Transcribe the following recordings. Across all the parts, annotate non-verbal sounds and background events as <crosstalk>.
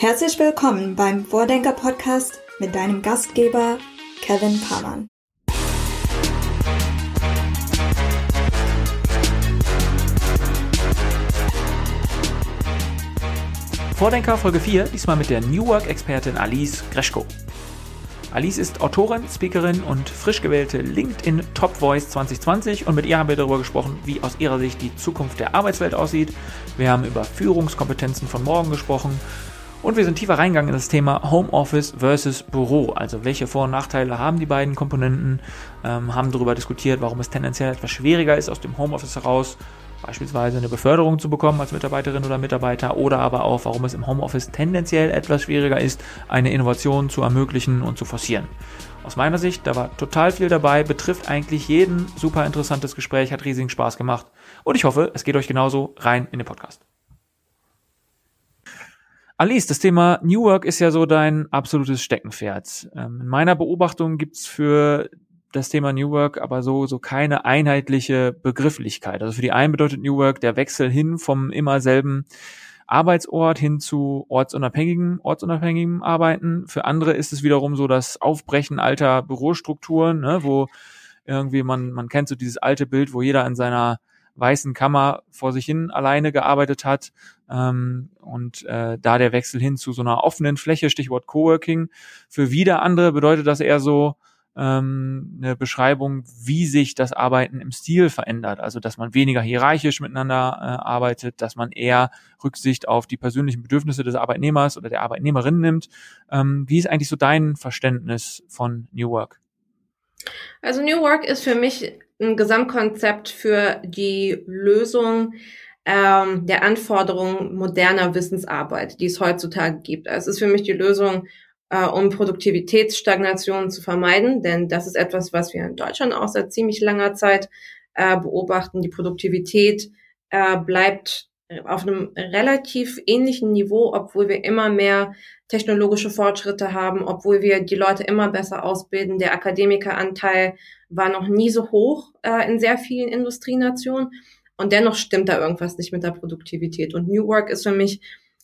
Herzlich willkommen beim Vordenker Podcast mit deinem Gastgeber Kevin Pamann. Vordenker Folge 4, diesmal mit der New Work-Expertin Alice Greschko. Alice ist Autorin, Speakerin und frisch gewählte LinkedIn Top Voice 2020 und mit ihr haben wir darüber gesprochen, wie aus ihrer Sicht die Zukunft der Arbeitswelt aussieht. Wir haben über Führungskompetenzen von morgen gesprochen und wir sind tiefer reingegangen in das Thema Homeoffice versus Büro. Also welche Vor- und Nachteile haben die beiden Komponenten? Ähm, haben darüber diskutiert, warum es tendenziell etwas schwieriger ist, aus dem Homeoffice heraus beispielsweise eine Beförderung zu bekommen als Mitarbeiterin oder Mitarbeiter oder aber auch, warum es im Homeoffice tendenziell etwas schwieriger ist, eine Innovation zu ermöglichen und zu forcieren. Aus meiner Sicht, da war total viel dabei, betrifft eigentlich jeden super interessantes Gespräch, hat riesigen Spaß gemacht und ich hoffe, es geht euch genauso rein in den Podcast. Alice, das Thema New Work ist ja so dein absolutes Steckenpferd. Ähm, in meiner Beobachtung gibt's für das Thema New Work aber so, so keine einheitliche Begrifflichkeit. Also für die einen bedeutet New Work der Wechsel hin vom immer selben Arbeitsort hin zu ortsunabhängigen, ortsunabhängigem Arbeiten. Für andere ist es wiederum so das Aufbrechen alter Bürostrukturen, ne, wo irgendwie man, man kennt so dieses alte Bild, wo jeder in seiner weißen Kammer vor sich hin alleine gearbeitet hat ähm, und äh, da der Wechsel hin zu so einer offenen Fläche, Stichwort Coworking. Für wieder andere bedeutet das eher so ähm, eine Beschreibung, wie sich das Arbeiten im Stil verändert. Also dass man weniger hierarchisch miteinander äh, arbeitet, dass man eher Rücksicht auf die persönlichen Bedürfnisse des Arbeitnehmers oder der Arbeitnehmerin nimmt. Ähm, wie ist eigentlich so dein Verständnis von New Work? Also New Work ist für mich ein Gesamtkonzept für die Lösung ähm, der Anforderungen moderner Wissensarbeit, die es heutzutage gibt. Also es ist für mich die Lösung, äh, um Produktivitätsstagnation zu vermeiden, denn das ist etwas, was wir in Deutschland auch seit ziemlich langer Zeit äh, beobachten. Die Produktivität äh, bleibt auf einem relativ ähnlichen Niveau, obwohl wir immer mehr technologische Fortschritte haben, obwohl wir die Leute immer besser ausbilden. Der Akademikeranteil war noch nie so hoch äh, in sehr vielen Industrienationen. Und dennoch stimmt da irgendwas nicht mit der Produktivität. Und New Work ist für mich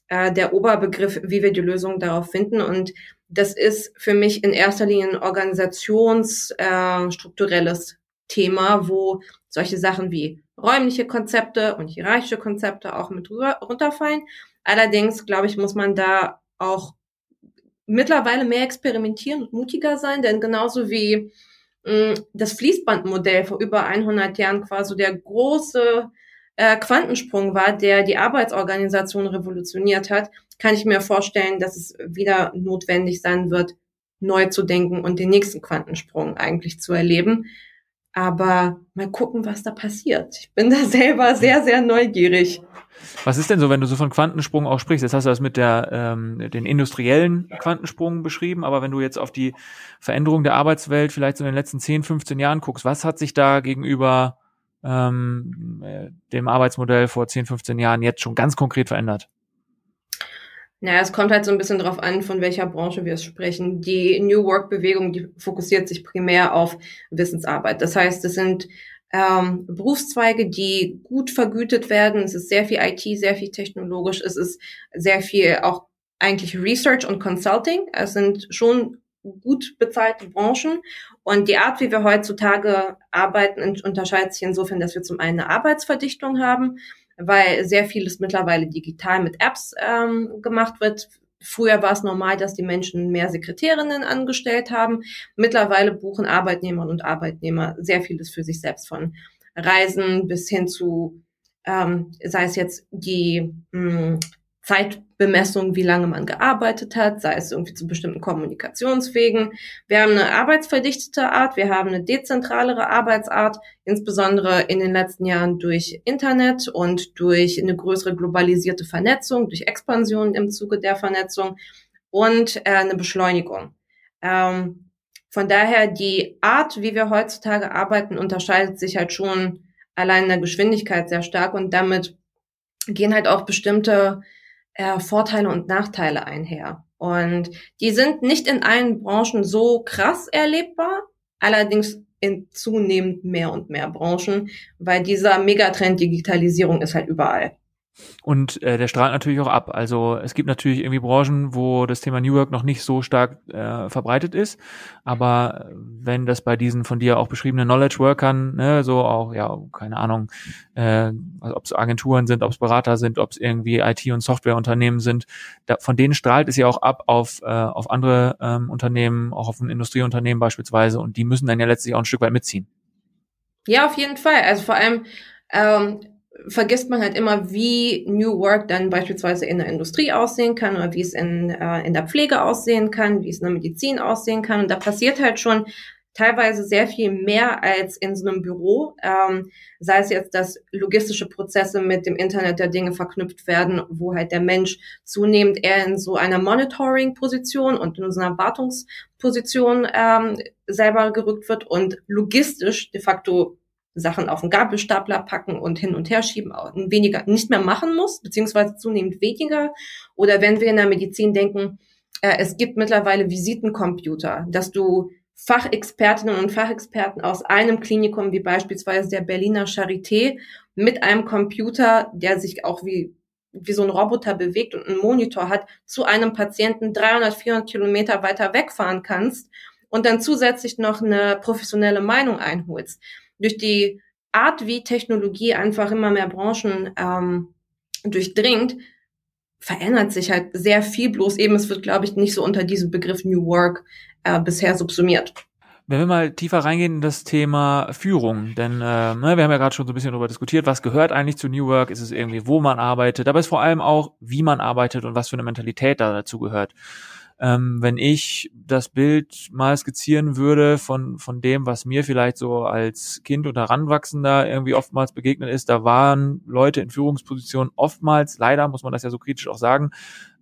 äh, der Oberbegriff, wie wir die Lösung darauf finden. Und das ist für mich in erster Linie ein organisationsstrukturelles äh, Thema, wo solche Sachen wie räumliche Konzepte und hierarchische Konzepte auch mit runterfallen. Allerdings, glaube ich, muss man da auch mittlerweile mehr experimentieren und mutiger sein, denn genauso wie mm, das Fließbandmodell vor über 100 Jahren quasi der große äh, Quantensprung war, der die Arbeitsorganisation revolutioniert hat, kann ich mir vorstellen, dass es wieder notwendig sein wird, neu zu denken und den nächsten Quantensprung eigentlich zu erleben. Aber mal gucken, was da passiert. Ich bin da <laughs> selber sehr, sehr neugierig. Was ist denn so, wenn du so von Quantensprung auch sprichst? Jetzt hast du das mit der, ähm, den industriellen Quantensprung beschrieben, aber wenn du jetzt auf die Veränderung der Arbeitswelt vielleicht so in den letzten 10, 15 Jahren guckst, was hat sich da gegenüber ähm, äh, dem Arbeitsmodell vor 10, 15 Jahren jetzt schon ganz konkret verändert? Naja, es kommt halt so ein bisschen drauf an, von welcher Branche wir sprechen. Die New Work-Bewegung, die fokussiert sich primär auf Wissensarbeit. Das heißt, es sind ähm, Berufszweige, die gut vergütet werden. Es ist sehr viel IT, sehr viel technologisch. Es ist sehr viel auch eigentlich Research und Consulting. Es sind schon gut bezahlte Branchen. Und die Art, wie wir heutzutage arbeiten, unterscheidet sich insofern, dass wir zum einen eine Arbeitsverdichtung haben weil sehr vieles mittlerweile digital mit Apps ähm, gemacht wird. Früher war es normal, dass die Menschen mehr Sekretärinnen angestellt haben. Mittlerweile buchen Arbeitnehmerinnen und Arbeitnehmer sehr vieles für sich selbst von Reisen bis hin zu, ähm, sei es jetzt die mh, hm, Zeitbemessung, wie lange man gearbeitet hat, sei es irgendwie zu bestimmten Kommunikationswegen. Wir haben eine arbeitsverdichtete Art, wir haben eine dezentralere Arbeitsart, insbesondere in den letzten Jahren durch Internet und durch eine größere globalisierte Vernetzung, durch Expansion im Zuge der Vernetzung und äh, eine Beschleunigung. Ähm, von daher die Art, wie wir heutzutage arbeiten, unterscheidet sich halt schon allein in der Geschwindigkeit sehr stark und damit gehen halt auch bestimmte äh, Vorteile und Nachteile einher. Und die sind nicht in allen Branchen so krass erlebbar, allerdings in zunehmend mehr und mehr Branchen, weil dieser Megatrend Digitalisierung ist halt überall. Und äh, der strahlt natürlich auch ab. Also es gibt natürlich irgendwie Branchen, wo das Thema New Work noch nicht so stark äh, verbreitet ist. Aber wenn das bei diesen von dir auch beschriebenen Knowledge Workern, ne, so auch, ja, keine Ahnung, äh, ob es Agenturen sind, ob es Berater sind, ob es irgendwie IT- und Softwareunternehmen sind, da, von denen strahlt es ja auch ab auf, äh, auf andere ähm, Unternehmen, auch auf ein Industrieunternehmen beispielsweise. Und die müssen dann ja letztlich auch ein Stück weit mitziehen. Ja, auf jeden Fall. Also vor allem ähm, vergisst man halt immer, wie New Work dann beispielsweise in der Industrie aussehen kann oder wie es in, äh, in der Pflege aussehen kann, wie es in der Medizin aussehen kann. Und da passiert halt schon teilweise sehr viel mehr als in so einem Büro, ähm, sei es jetzt, dass logistische Prozesse mit dem Internet der Dinge verknüpft werden, wo halt der Mensch zunehmend eher in so einer Monitoring-Position und in so einer Wartungsposition ähm, selber gerückt wird und logistisch de facto Sachen auf den Gabelstapler packen und hin und her schieben, weniger nicht mehr machen muss, beziehungsweise zunehmend weniger. Oder wenn wir in der Medizin denken, äh, es gibt mittlerweile Visitencomputer, dass du Fachexpertinnen und Fachexperten aus einem Klinikum, wie beispielsweise der Berliner Charité, mit einem Computer, der sich auch wie, wie so ein Roboter bewegt und einen Monitor hat, zu einem Patienten 300, 400 Kilometer weiter wegfahren kannst und dann zusätzlich noch eine professionelle Meinung einholst durch die Art, wie Technologie einfach immer mehr Branchen ähm, durchdringt, verändert sich halt sehr viel. Bloß eben, es wird, glaube ich, nicht so unter diesem Begriff New Work äh, bisher subsumiert. Wenn wir mal tiefer reingehen in das Thema Führung, denn äh, ne, wir haben ja gerade schon so ein bisschen darüber diskutiert, was gehört eigentlich zu New Work? Ist es irgendwie, wo man arbeitet, aber ist vor allem auch, wie man arbeitet und was für eine Mentalität da dazu gehört ähm, wenn ich das Bild mal skizzieren würde von, von dem, was mir vielleicht so als Kind oder Heranwachsender irgendwie oftmals begegnet ist, da waren Leute in Führungspositionen oftmals, leider muss man das ja so kritisch auch sagen,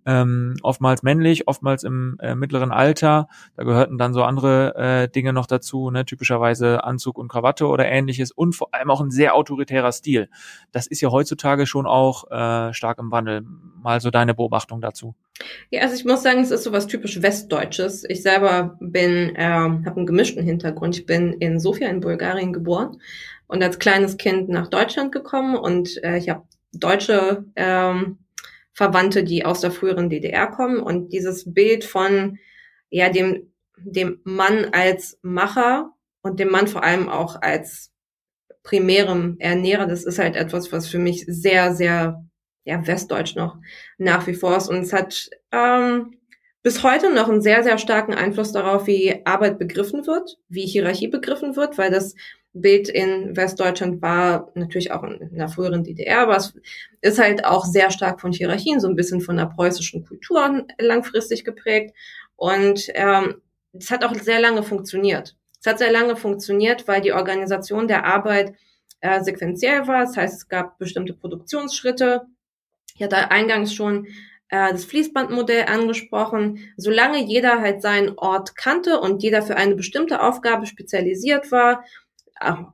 ähm, oftmals männlich, oftmals im äh, mittleren Alter. Da gehörten dann so andere äh, Dinge noch dazu, ne? typischerweise Anzug und Krawatte oder ähnliches und vor allem auch ein sehr autoritärer Stil. Das ist ja heutzutage schon auch äh, stark im Wandel. Mal so deine Beobachtung dazu. Ja, also ich muss sagen, es ist so was typisch Westdeutsches. Ich selber bin, ähm, habe einen gemischten Hintergrund. Ich bin in Sofia in Bulgarien geboren und als kleines Kind nach Deutschland gekommen und äh, ich habe deutsche ähm, Verwandte, die aus der früheren DDR kommen. Und dieses Bild von ja dem, dem Mann als Macher und dem Mann vor allem auch als primärem Ernährer, das ist halt etwas, was für mich sehr, sehr ja, westdeutsch noch nach wie vor ist. Und es hat ähm, bis heute noch einen sehr, sehr starken Einfluss darauf, wie Arbeit begriffen wird, wie Hierarchie begriffen wird, weil das Bild in Westdeutschland war natürlich auch in der früheren DDR, aber es ist halt auch sehr stark von Hierarchien, so ein bisschen von der preußischen Kultur langfristig geprägt. Und ähm, es hat auch sehr lange funktioniert. Es hat sehr lange funktioniert, weil die Organisation der Arbeit äh, sequenziell war. Das heißt, es gab bestimmte Produktionsschritte. Ich hatte eingangs schon äh, das Fließbandmodell angesprochen. Solange jeder halt seinen Ort kannte und jeder für eine bestimmte Aufgabe spezialisiert war,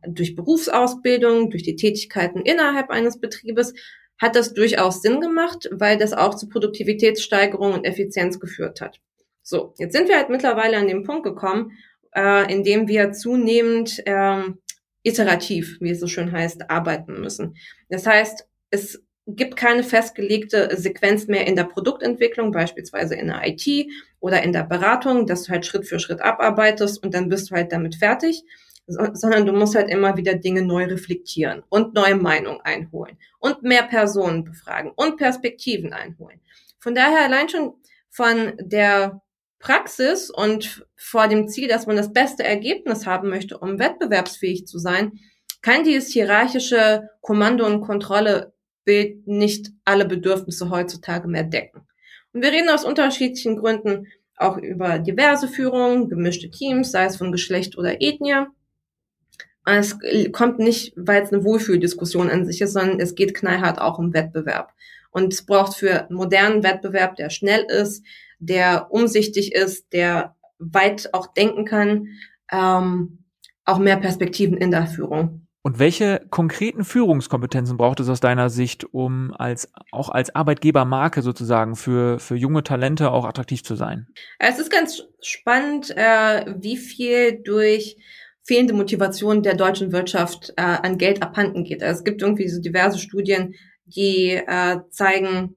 durch Berufsausbildung, durch die Tätigkeiten innerhalb eines Betriebes, hat das durchaus Sinn gemacht, weil das auch zu Produktivitätssteigerung und Effizienz geführt hat. So, jetzt sind wir halt mittlerweile an dem Punkt gekommen, äh, in dem wir zunehmend äh, iterativ, wie es so schön heißt, arbeiten müssen. Das heißt, es gibt keine festgelegte Sequenz mehr in der Produktentwicklung, beispielsweise in der IT oder in der Beratung, dass du halt Schritt für Schritt abarbeitest und dann bist du halt damit fertig, sondern du musst halt immer wieder Dinge neu reflektieren und neue Meinungen einholen und mehr Personen befragen und Perspektiven einholen. Von daher allein schon von der Praxis und vor dem Ziel, dass man das beste Ergebnis haben möchte, um wettbewerbsfähig zu sein, kann dieses hierarchische Kommando- und Kontrollebild nicht alle Bedürfnisse heutzutage mehr decken. Und wir reden aus unterschiedlichen Gründen auch über diverse Führungen, gemischte Teams, sei es von Geschlecht oder Ethnie. Es kommt nicht, weil es eine Wohlfühldiskussion an sich ist, sondern es geht knallhart auch um Wettbewerb. Und es braucht für modernen Wettbewerb, der schnell ist, der umsichtig ist, der weit auch denken kann, ähm, auch mehr Perspektiven in der Führung. Und welche konkreten Führungskompetenzen braucht es aus deiner Sicht, um als auch als Arbeitgebermarke sozusagen für für junge Talente auch attraktiv zu sein? Es ist ganz spannend, äh, wie viel durch fehlende Motivation der deutschen Wirtschaft äh, an Geld abhanden geht. Also es gibt irgendwie so diverse Studien, die äh, zeigen,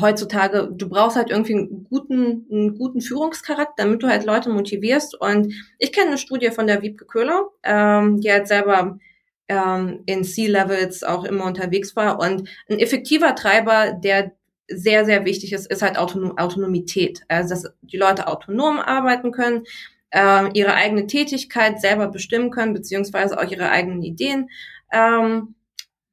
heutzutage, du brauchst halt irgendwie einen guten, einen guten Führungscharakter, damit du halt Leute motivierst. Und ich kenne eine Studie von der Wiebke Köhler, ähm, die halt selber ähm, in C-Levels auch immer unterwegs war. Und ein effektiver Treiber, der sehr, sehr wichtig ist, ist halt Autonom Autonomität. Also, dass die Leute autonom arbeiten können, äh, ihre eigene Tätigkeit selber bestimmen können, beziehungsweise auch ihre eigenen Ideen ähm,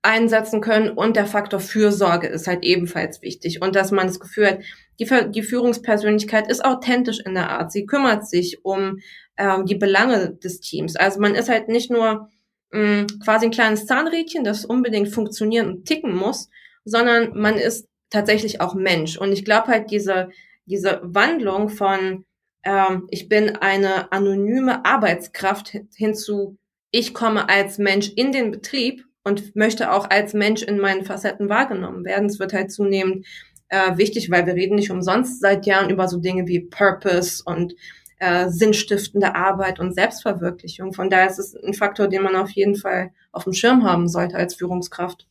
einsetzen können. Und der Faktor Fürsorge ist halt ebenfalls wichtig. Und dass man das Gefühl hat, die, die Führungspersönlichkeit ist authentisch in der Art. Sie kümmert sich um ähm, die Belange des Teams. Also man ist halt nicht nur mh, mm, quasi ein kleines Zahnrädchen, das unbedingt funktionieren und ticken muss, sondern man ist tatsächlich auch Mensch. Und ich glaube halt diese, diese Wandlung von ähm, ich bin eine anonyme Arbeitskraft hinzu, ich komme als Mensch in den Betrieb und möchte auch als Mensch in meinen Facetten wahrgenommen werden. Es wird halt zunehmend äh, wichtig, weil wir reden nicht umsonst seit Jahren über so Dinge wie Purpose und äh, sinnstiftende Arbeit und Selbstverwirklichung. Von daher ist es ein Faktor, den man auf jeden Fall auf dem Schirm haben sollte als Führungskraft.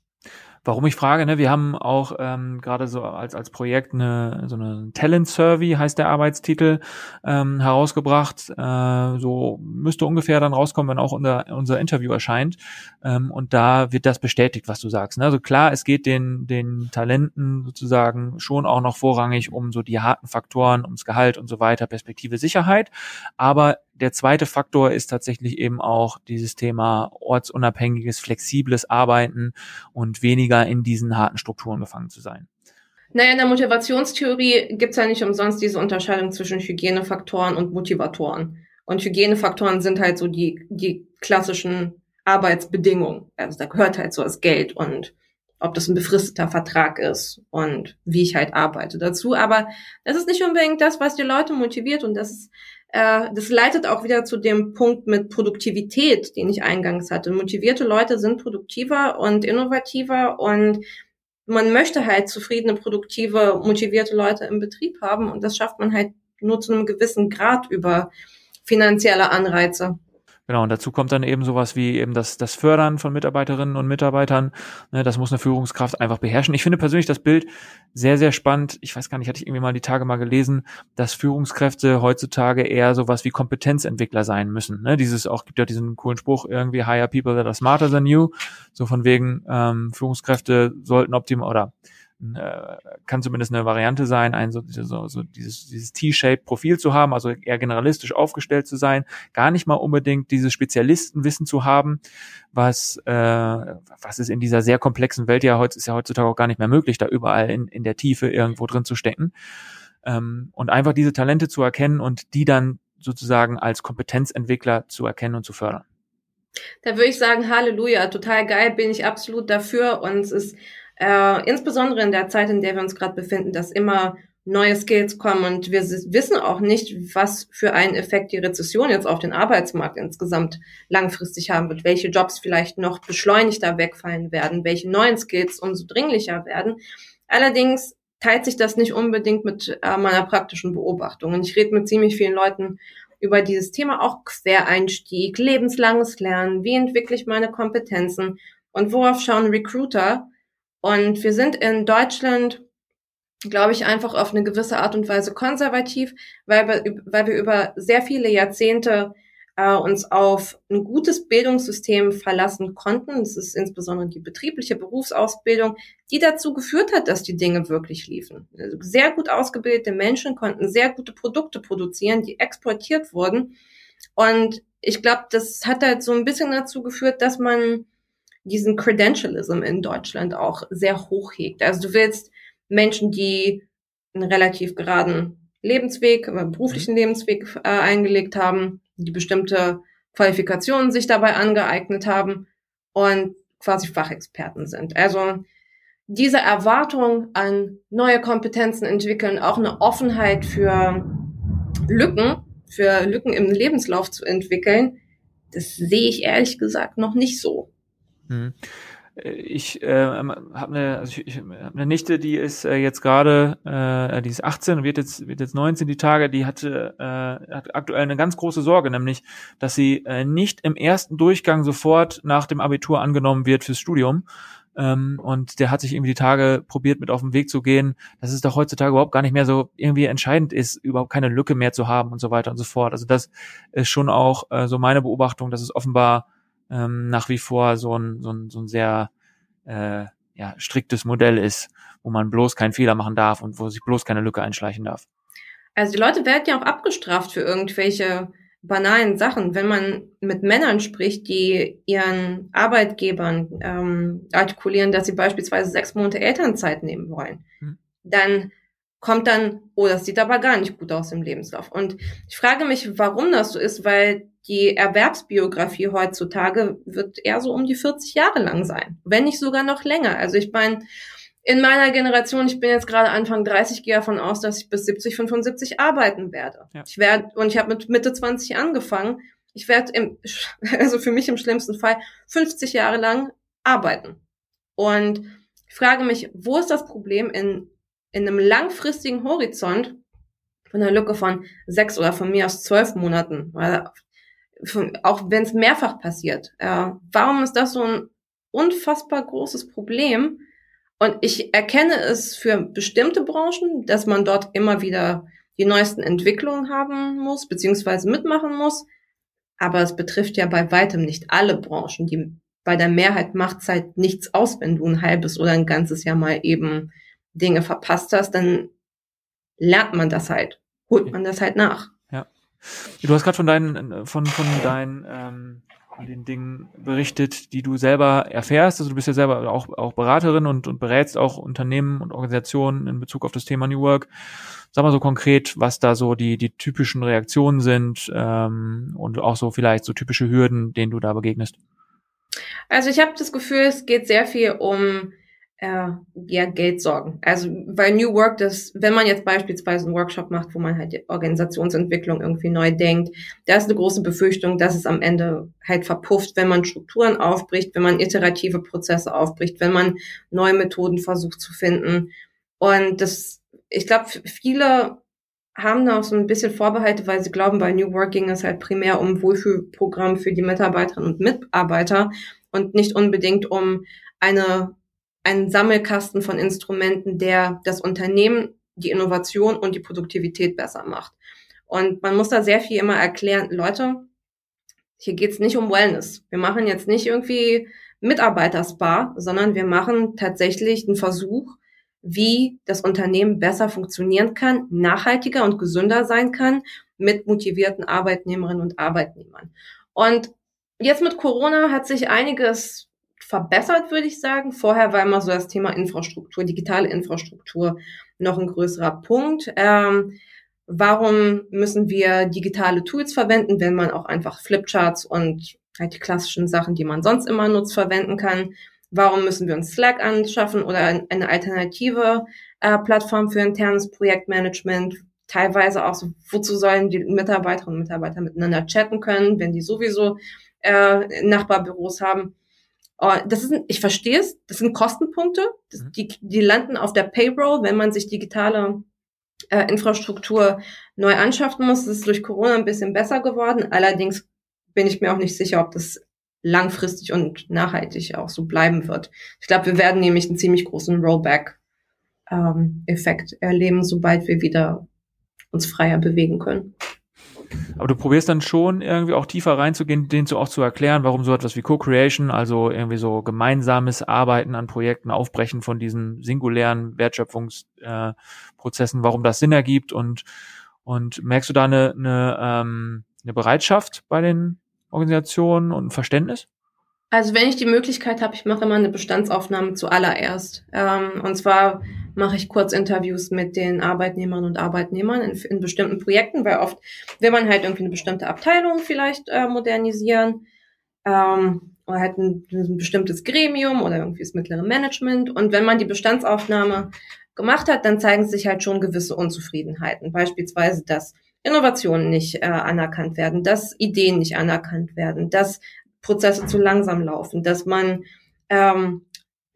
Warum ich frage, ne, wir haben auch ähm, gerade so als als Projekt eine so eine Talent Survey heißt der Arbeitstitel ähm, herausgebracht. Äh, so müsste ungefähr dann rauskommen, wenn auch unser unser Interview erscheint. Ähm, und da wird das bestätigt, was du sagst. Ne? Also klar, es geht den den Talenten sozusagen schon auch noch vorrangig um so die harten Faktoren, ums Gehalt und so weiter, Perspektive Sicherheit. Aber der zweite Faktor ist tatsächlich eben auch dieses Thema ortsunabhängiges, flexibles Arbeiten und weniger in diesen harten Strukturen gefangen zu sein. Naja, in der Motivationstheorie gibt es ja nicht umsonst diese Unterscheidung zwischen Hygienefaktoren und Motivatoren. Und Hygienefaktoren sind halt so die, die klassischen Arbeitsbedingungen. Also da gehört halt so das Geld und ob das ein befristeter Vertrag ist und wie ich halt arbeite dazu. Aber das ist nicht unbedingt das, was die Leute motiviert und das ist äh, das leitet auch wieder zu dem Punkt mit Produktivität, den ich eingangs hatte. Motivierte Leute sind produktiver und innovativer und man möchte halt zufriedene, produktive, motivierte Leute im Betrieb haben und das schafft man halt nur zu einem gewissen Grad über finanzielle Anreize. Genau, und dazu kommt dann eben sowas wie eben das, das Fördern von Mitarbeiterinnen und Mitarbeitern. Ne, das muss eine Führungskraft einfach beherrschen. Ich finde persönlich das Bild sehr, sehr spannend. Ich weiß gar nicht, hatte ich irgendwie mal die Tage mal gelesen, dass Führungskräfte heutzutage eher sowas wie Kompetenzentwickler sein müssen. Ne, dieses auch gibt ja diesen coolen Spruch irgendwie hire people that are smarter than you. So von wegen ähm, Führungskräfte sollten optimal oder äh, kann zumindest eine Variante sein, ein so, so, so dieses, dieses T-shaped Profil zu haben, also eher generalistisch aufgestellt zu sein, gar nicht mal unbedingt dieses Spezialistenwissen zu haben, was äh, was ist in dieser sehr komplexen Welt ja heute ist ja heutzutage auch gar nicht mehr möglich, da überall in, in der Tiefe irgendwo drin zu stecken. Ähm, und einfach diese Talente zu erkennen und die dann sozusagen als Kompetenzentwickler zu erkennen und zu fördern. Da würde ich sagen, Halleluja, total geil, bin ich absolut dafür und es ist äh, insbesondere in der Zeit, in der wir uns gerade befinden, dass immer neue Skills kommen und wir wissen auch nicht, was für einen Effekt die Rezession jetzt auf den Arbeitsmarkt insgesamt langfristig haben wird, welche Jobs vielleicht noch beschleunigter wegfallen werden, welche neuen Skills umso dringlicher werden. Allerdings teilt sich das nicht unbedingt mit äh, meiner praktischen Beobachtung. Und ich rede mit ziemlich vielen Leuten über dieses Thema, auch Quereinstieg, lebenslanges Lernen, wie entwickle ich meine Kompetenzen und worauf schauen Recruiter, und wir sind in Deutschland, glaube ich, einfach auf eine gewisse Art und Weise konservativ, weil wir, weil wir über sehr viele Jahrzehnte äh, uns auf ein gutes Bildungssystem verlassen konnten. Das ist insbesondere die betriebliche Berufsausbildung, die dazu geführt hat, dass die Dinge wirklich liefen. Also sehr gut ausgebildete Menschen konnten sehr gute Produkte produzieren, die exportiert wurden. Und ich glaube, das hat halt so ein bisschen dazu geführt, dass man diesen Credentialism in Deutschland auch sehr hoch hegt. Also du willst Menschen, die einen relativ geraden Lebensweg, äh, beruflichen mhm. Lebensweg äh, eingelegt haben, die bestimmte Qualifikationen sich dabei angeeignet haben und quasi Fachexperten sind. Also diese Erwartung an neue Kompetenzen entwickeln, auch eine Offenheit für Lücken, für Lücken im Lebenslauf zu entwickeln, das sehe ich ehrlich gesagt noch nicht so. Hm. Ich äh, habe eine, also ich, ich hab eine Nichte, die ist äh, jetzt gerade, äh, die ist 18 und wird jetzt wird jetzt 19 die Tage. Die hatte äh, hat aktuell eine ganz große Sorge, nämlich, dass sie äh, nicht im ersten Durchgang sofort nach dem Abitur angenommen wird fürs Studium, ähm, und der hat sich irgendwie die Tage probiert mit auf den Weg zu gehen, dass es doch heutzutage überhaupt gar nicht mehr so irgendwie entscheidend ist, überhaupt keine Lücke mehr zu haben und so weiter und so fort. Also das ist schon auch äh, so meine Beobachtung, dass es offenbar ähm, nach wie vor so ein, so ein, so ein sehr äh, ja, striktes Modell ist, wo man bloß keinen Fehler machen darf und wo sich bloß keine Lücke einschleichen darf. Also die Leute werden ja auch abgestraft für irgendwelche banalen Sachen. Wenn man mit Männern spricht, die ihren Arbeitgebern ähm, artikulieren, dass sie beispielsweise sechs Monate Elternzeit nehmen wollen, hm. dann kommt dann, oh, das sieht aber gar nicht gut aus im Lebenslauf. Und ich frage mich, warum das so ist, weil die Erwerbsbiografie heutzutage wird eher so um die 40 Jahre lang sein, wenn nicht sogar noch länger. Also ich meine, in meiner Generation, ich bin jetzt gerade Anfang 30, gehe davon aus, dass ich bis 70, 75 arbeiten werde. Ja. Ich werde und ich habe mit Mitte 20 angefangen. Ich werde im <laughs> also für mich im schlimmsten Fall 50 Jahre lang arbeiten. Und ich frage mich, wo ist das Problem in in einem langfristigen Horizont von einer Lücke von sechs oder von mir aus zwölf Monaten, weil auch wenn es mehrfach passiert, äh, warum ist das so ein unfassbar großes Problem? Und ich erkenne es für bestimmte Branchen, dass man dort immer wieder die neuesten Entwicklungen haben muss, beziehungsweise mitmachen muss. Aber es betrifft ja bei weitem nicht alle Branchen. Die, bei der Mehrheit macht es halt nichts aus, wenn du ein halbes oder ein ganzes Jahr mal eben Dinge verpasst hast, dann lernt man das halt, holt man das halt nach. Du hast gerade von deinen, von, von deinen ähm, von den Dingen berichtet, die du selber erfährst. Also du bist ja selber auch, auch Beraterin und, und berätst auch Unternehmen und Organisationen in Bezug auf das Thema New Work. Sag mal so konkret, was da so die, die typischen Reaktionen sind ähm, und auch so vielleicht so typische Hürden, denen du da begegnest. Also ich habe das Gefühl, es geht sehr viel um äh, ja, Geld sorgen. Also weil New Work, das, wenn man jetzt beispielsweise einen Workshop macht, wo man halt die Organisationsentwicklung irgendwie neu denkt, da ist eine große Befürchtung, dass es am Ende halt verpufft, wenn man Strukturen aufbricht, wenn man iterative Prozesse aufbricht, wenn man neue Methoden versucht zu finden. Und das, ich glaube, viele haben da auch so ein bisschen Vorbehalte, weil sie glauben, bei New Work ging es halt primär um Wohlfühlprogramm für die Mitarbeiterinnen und Mitarbeiter und nicht unbedingt um eine einen Sammelkasten von Instrumenten, der das Unternehmen, die Innovation und die Produktivität besser macht. Und man muss da sehr viel immer erklären, Leute, hier geht's nicht um Wellness. Wir machen jetzt nicht irgendwie Mitarbeiterspa, sondern wir machen tatsächlich einen Versuch, wie das Unternehmen besser funktionieren kann, nachhaltiger und gesünder sein kann mit motivierten Arbeitnehmerinnen und Arbeitnehmern. Und jetzt mit Corona hat sich einiges verbessert, würde ich sagen. Vorher war immer so das Thema Infrastruktur, digitale Infrastruktur noch ein größerer Punkt. Ähm, warum müssen wir digitale Tools verwenden, wenn man auch einfach Flipcharts und halt die klassischen Sachen, die man sonst immer nutzt, verwenden kann? Warum müssen wir uns Slack anschaffen oder eine alternative äh, Plattform für internes Projektmanagement? Teilweise auch so, wozu sollen die Mitarbeiterinnen und Mitarbeiter miteinander chatten können, wenn die sowieso äh, Nachbarbüros haben? Oh, das ist, ich verstehe es, das sind Kostenpunkte, das, mhm. die, die landen auf der Payroll, wenn man sich digitale äh, Infrastruktur neu anschaffen muss. Das ist durch Corona ein bisschen besser geworden. Allerdings bin ich mir auch nicht sicher, ob das langfristig und nachhaltig auch so bleiben wird. Ich glaube, wir werden nämlich einen ziemlich großen Rollback-Effekt ähm, erleben, sobald wir wieder uns freier bewegen können. Aber du probierst dann schon irgendwie auch tiefer reinzugehen, denen so auch zu erklären, warum so etwas wie Co-Creation, also irgendwie so gemeinsames Arbeiten an Projekten, Aufbrechen von diesen singulären Wertschöpfungsprozessen, äh, warum das Sinn ergibt und, und merkst du da eine, eine, ähm, eine Bereitschaft bei den Organisationen und ein Verständnis? Also wenn ich die Möglichkeit habe, ich mache immer eine Bestandsaufnahme zuallererst. Ähm, und zwar mache ich kurz Interviews mit den Arbeitnehmern und Arbeitnehmern in, in, bestimmten Projekten, weil oft will man halt irgendwie eine bestimmte Abteilung vielleicht äh, modernisieren ähm, oder halt ein, ein bestimmtes Gremium oder irgendwie das mittlere Management. Und wenn man die Bestandsaufnahme gemacht hat, dann zeigen sich halt schon gewisse Unzufriedenheiten. Beispielsweise, dass Innovationen nicht äh, anerkannt werden, dass Ideen nicht anerkannt werden, dass Prozesse zu langsam laufen, dass man ähm,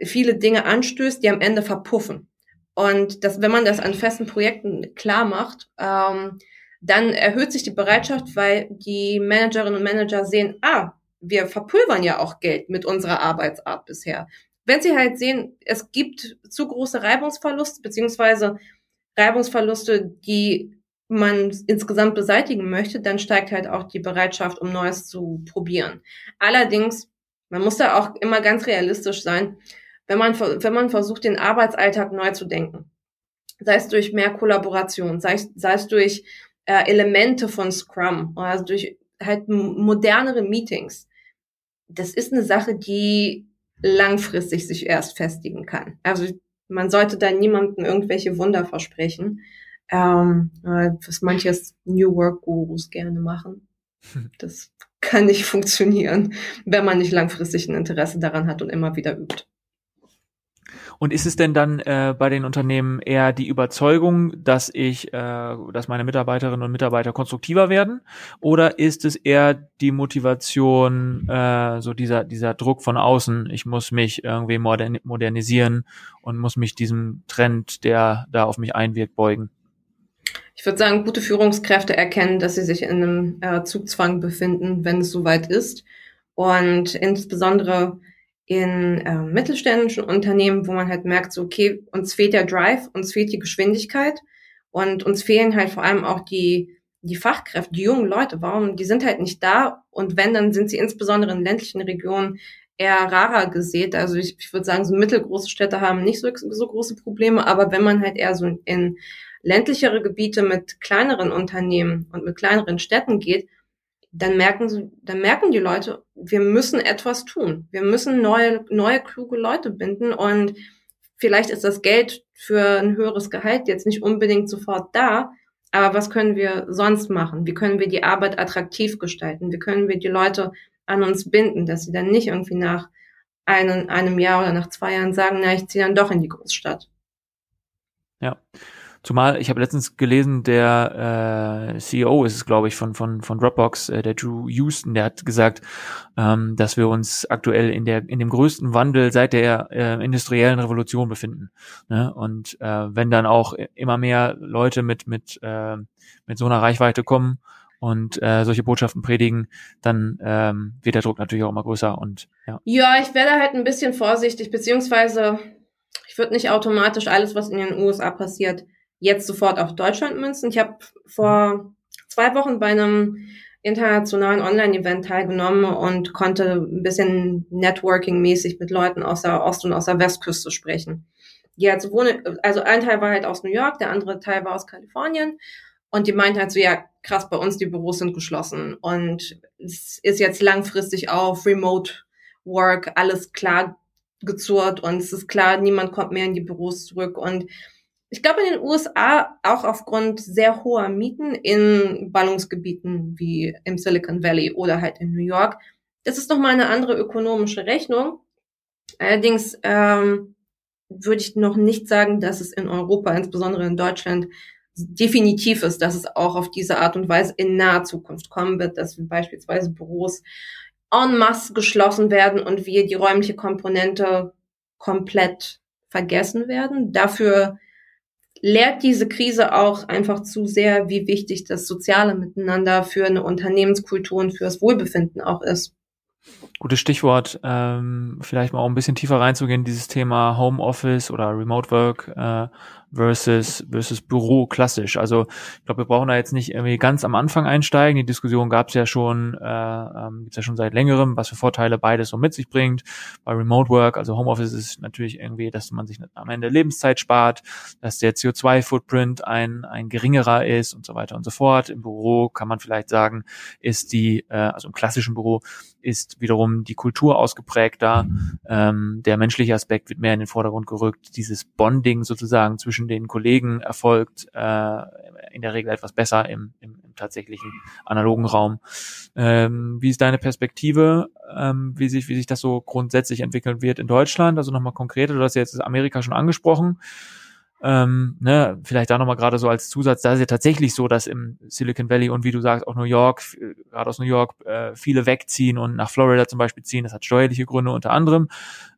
viele Dinge anstößt, die am Ende verpuffen. Und dass, wenn man das an festen Projekten klar macht, ähm, dann erhöht sich die Bereitschaft, weil die Managerinnen und Manager sehen, ah, wir verpulvern ja auch Geld mit unserer Arbeitsart bisher. wenn sie halt sehen, es gibt zu große Reibungsverluste, beziehungsweise Reibungsverluste, die man insgesamt beseitigen möchte, dann steigt halt auch die Bereitschaft, um Neues zu probieren. Allerdings, man muss da auch immer ganz realistisch sein, wenn man, wenn man versucht, den Arbeitsalltag neu zu denken. Sei es durch mehr Kollaboration, sei es, sei es durch äh, Elemente von Scrum oder durch halt modernere Meetings. Das ist eine Sache, die langfristig sich erst festigen kann. Also man sollte da niemandem irgendwelche Wunder versprechen, ähm, was manches New Work Gurus gerne machen. <laughs> Das kann nicht funktionieren, wenn man nicht langfristig ein Interesse daran hat und immer wieder übt. Und ist es denn dann äh, bei den Unternehmen eher die Überzeugung, dass ich, äh, dass meine Mitarbeiterinnen und Mitarbeiter konstruktiver werden, oder ist es eher die Motivation, äh, so dieser dieser Druck von außen? Ich muss mich irgendwie modern, modernisieren und muss mich diesem Trend, der da auf mich einwirkt, beugen. Ich würde sagen, gute Führungskräfte erkennen, dass sie sich in einem äh, Zugzwang befinden, wenn es soweit ist. Und insbesondere in äh, mittelständischen Unternehmen, wo man halt merkt, so, okay, uns fehlt der Drive, uns fehlt die Geschwindigkeit und uns fehlen halt vor allem auch die, die Fachkräfte, die jungen Leute. Warum? Die sind halt nicht da und wenn, dann sind sie insbesondere in ländlichen Regionen eher rarer gesät. Also ich, ich würde sagen, so mittelgroße Städte haben nicht so, so große Probleme, aber wenn man halt eher so in ländlichere Gebiete mit kleineren Unternehmen und mit kleineren Städten geht, dann merken sie, dann merken die Leute, wir müssen etwas tun. Wir müssen neue, neue kluge Leute binden und vielleicht ist das Geld für ein höheres Gehalt jetzt nicht unbedingt sofort da, aber was können wir sonst machen? Wie können wir die Arbeit attraktiv gestalten? Wie können wir die Leute an uns binden, dass sie dann nicht irgendwie nach einem, einem Jahr oder nach zwei Jahren sagen, na, ich ziehe dann doch in die Großstadt. Ja. Zumal ich habe letztens gelesen, der äh, CEO ist es, glaube ich, von von von Dropbox, äh, der Drew Houston, der hat gesagt, ähm, dass wir uns aktuell in der in dem größten Wandel seit der äh, industriellen Revolution befinden. Ne? Und äh, wenn dann auch immer mehr Leute mit mit äh, mit so einer Reichweite kommen und äh, solche Botschaften predigen, dann ähm, wird der Druck natürlich auch immer größer und ja. Ja, ich werde halt ein bisschen vorsichtig, beziehungsweise ich würde nicht automatisch alles, was in den USA passiert, jetzt sofort auf Deutschland münzen. Ich habe vor zwei Wochen bei einem internationalen Online-Event teilgenommen und konnte ein bisschen Networking-mäßig mit Leuten aus der Ost- und aus der Westküste sprechen. Die halt wohnen, also ein Teil war halt aus New York, der andere Teil war aus Kalifornien. Und die meinten halt so, ja, krass, bei uns die Büros sind geschlossen. Und es ist jetzt langfristig auf Remote Work alles klar gezurrt und es ist klar, niemand kommt mehr in die Büros zurück. Und ich glaube in den USA auch aufgrund sehr hoher Mieten in Ballungsgebieten wie im Silicon Valley oder halt in New York. Das ist nochmal eine andere ökonomische Rechnung. Allerdings ähm, würde ich noch nicht sagen, dass es in Europa, insbesondere in Deutschland, definitiv ist, dass es auch auf diese Art und Weise in naher Zukunft kommen wird, dass wir beispielsweise Büros en masse geschlossen werden und wir die räumliche Komponente komplett vergessen werden. Dafür lehrt diese Krise auch einfach zu sehr, wie wichtig das soziale Miteinander für eine Unternehmenskultur und fürs Wohlbefinden auch ist. Gutes Stichwort, ähm, vielleicht mal auch ein bisschen tiefer reinzugehen, dieses Thema Homeoffice oder Remote Work. Äh, versus, versus Büro klassisch. Also ich glaube, wir brauchen da jetzt nicht irgendwie ganz am Anfang einsteigen. Die Diskussion gab es ja schon, äh, ähm, gibt's ja schon seit längerem, was für Vorteile beides so mit sich bringt. Bei Remote Work, also Homeoffice ist natürlich irgendwie, dass man sich am Ende Lebenszeit spart, dass der CO2-Footprint ein, ein geringerer ist und so weiter und so fort. Im Büro kann man vielleicht sagen, ist die, äh, also im klassischen Büro ist wiederum die Kultur ausgeprägter. Ähm, der menschliche Aspekt wird mehr in den Vordergrund gerückt. Dieses Bonding sozusagen zwischen zwischen den Kollegen erfolgt äh, in der Regel etwas besser im, im, im tatsächlichen analogen Raum. Ähm, wie ist deine Perspektive, ähm, wie sich wie sich das so grundsätzlich entwickeln wird in Deutschland? Also nochmal konkreter, du hast ja jetzt Amerika schon angesprochen. Ähm, ne, vielleicht da nochmal gerade so als Zusatz, da ist ja tatsächlich so, dass im Silicon Valley und wie du sagst, auch New York, gerade aus New York, äh, viele wegziehen und nach Florida zum Beispiel ziehen. Das hat steuerliche Gründe unter anderem,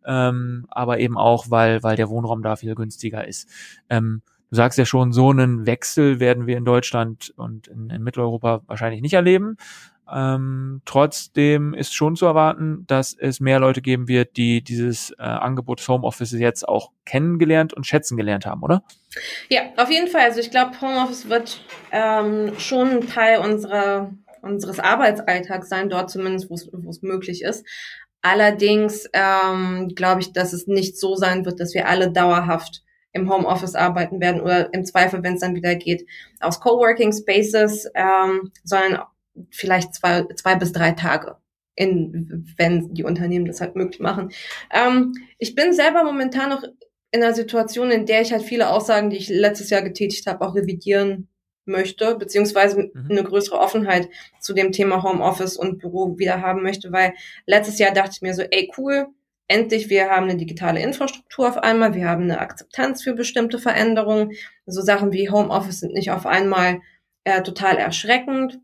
ähm, aber eben auch, weil, weil der Wohnraum da viel günstiger ist. Ähm, du sagst ja schon, so einen Wechsel werden wir in Deutschland und in, in Mitteleuropa wahrscheinlich nicht erleben. Ähm, trotzdem ist schon zu erwarten, dass es mehr Leute geben wird, die dieses äh, Angebot Homeoffice jetzt auch kennengelernt und schätzen gelernt haben, oder? Ja, auf jeden Fall. Also ich glaube, Homeoffice wird ähm, schon ein Teil unserer unseres Arbeitsalltags sein, dort zumindest, wo es möglich ist. Allerdings ähm, glaube ich, dass es nicht so sein wird, dass wir alle dauerhaft im Homeoffice arbeiten werden oder im Zweifel, wenn es dann wieder geht, aus Coworking Spaces, ähm, sondern vielleicht zwei, zwei bis drei Tage, in, wenn die Unternehmen das halt möglich machen. Ähm, ich bin selber momentan noch in einer Situation, in der ich halt viele Aussagen, die ich letztes Jahr getätigt habe, auch revidieren möchte, beziehungsweise mhm. eine größere Offenheit zu dem Thema Homeoffice und Büro wieder haben möchte, weil letztes Jahr dachte ich mir so, ey cool, endlich, wir haben eine digitale Infrastruktur auf einmal, wir haben eine Akzeptanz für bestimmte Veränderungen. So Sachen wie Homeoffice sind nicht auf einmal äh, total erschreckend.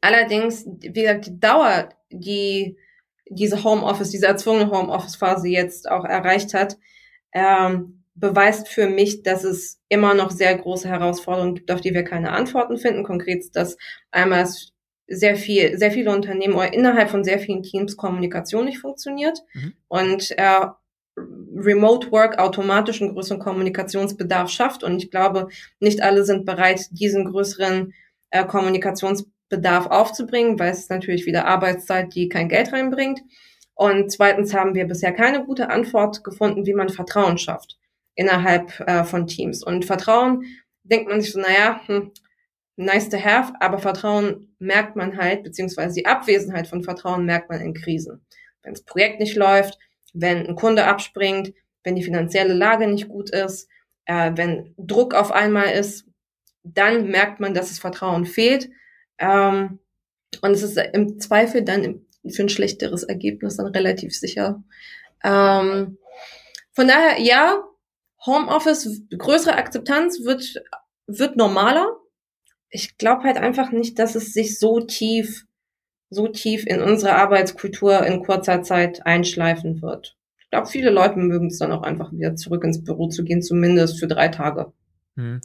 Allerdings, wie gesagt, die Dauer, die diese Homeoffice, diese erzwungene Homeoffice-Phase jetzt auch erreicht hat, ähm, beweist für mich, dass es immer noch sehr große Herausforderungen gibt, auf die wir keine Antworten finden. Konkret ist das einmal sehr viel, sehr viele Unternehmen oder innerhalb von sehr vielen Teams Kommunikation nicht funktioniert mhm. und äh, Remote Work automatisch einen größeren Kommunikationsbedarf schafft. Und ich glaube, nicht alle sind bereit, diesen größeren äh, Kommunikationsbedarf aufzubringen, weil es natürlich wieder Arbeitszeit, die kein Geld reinbringt. Und zweitens haben wir bisher keine gute Antwort gefunden, wie man Vertrauen schafft innerhalb äh, von Teams. Und Vertrauen denkt man sich so, naja, hm, nice to have, aber Vertrauen merkt man halt, beziehungsweise die Abwesenheit von Vertrauen merkt man in Krisen. Wenn das Projekt nicht läuft, wenn ein Kunde abspringt, wenn die finanzielle Lage nicht gut ist, äh, wenn Druck auf einmal ist, dann merkt man, dass das Vertrauen fehlt. Ähm, und es ist im Zweifel dann für ein schlechteres Ergebnis dann relativ sicher. Ähm, von daher, ja, Homeoffice, größere Akzeptanz wird, wird normaler. Ich glaube halt einfach nicht, dass es sich so tief, so tief in unsere Arbeitskultur in kurzer Zeit einschleifen wird. Ich glaube, viele Leute mögen es dann auch einfach wieder zurück ins Büro zu gehen, zumindest für drei Tage. Hm.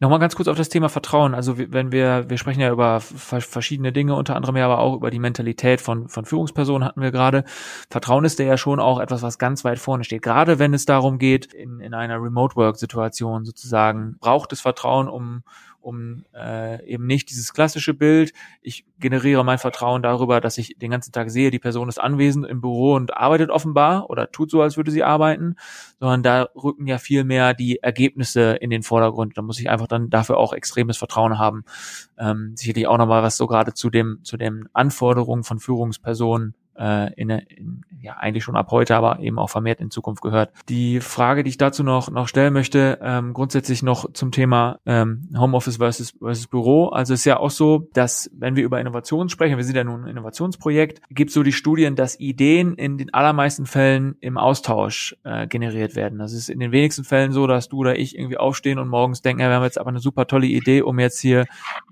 Nochmal ganz kurz auf das Thema Vertrauen. Also wenn wir, wir sprechen ja über verschiedene Dinge, unter anderem ja aber auch über die Mentalität von, von Führungspersonen hatten wir gerade. Vertrauen ist ja schon auch etwas, was ganz weit vorne steht. Gerade wenn es darum geht, in, in einer Remote-Work-Situation sozusagen, braucht es Vertrauen, um, um äh, eben nicht dieses klassische Bild, ich generiere mein Vertrauen darüber, dass ich den ganzen Tag sehe, die Person ist anwesend im Büro und arbeitet offenbar oder tut so, als würde sie arbeiten, sondern da rücken ja viel mehr die Ergebnisse in den Vordergrund. Da muss ich einfach dann dafür auch extremes Vertrauen haben. Ähm, sicherlich auch nochmal was so gerade zu dem, zu den Anforderungen von Führungspersonen äh, in, in, ja eigentlich schon ab heute, aber eben auch vermehrt in Zukunft gehört. Die Frage, die ich dazu noch noch stellen möchte, ähm, grundsätzlich noch zum Thema ähm, Homeoffice versus versus Büro. Also es ist ja auch so, dass wenn wir über Innovation sprechen, wir sind ja nun ein Innovationsprojekt, gibt es so die Studien, dass Ideen in den allermeisten Fällen im Austausch äh, generiert werden. Das ist in den wenigsten Fällen so, dass du oder ich irgendwie aufstehen und morgens denken, ja, wir haben jetzt aber eine super tolle Idee, um jetzt hier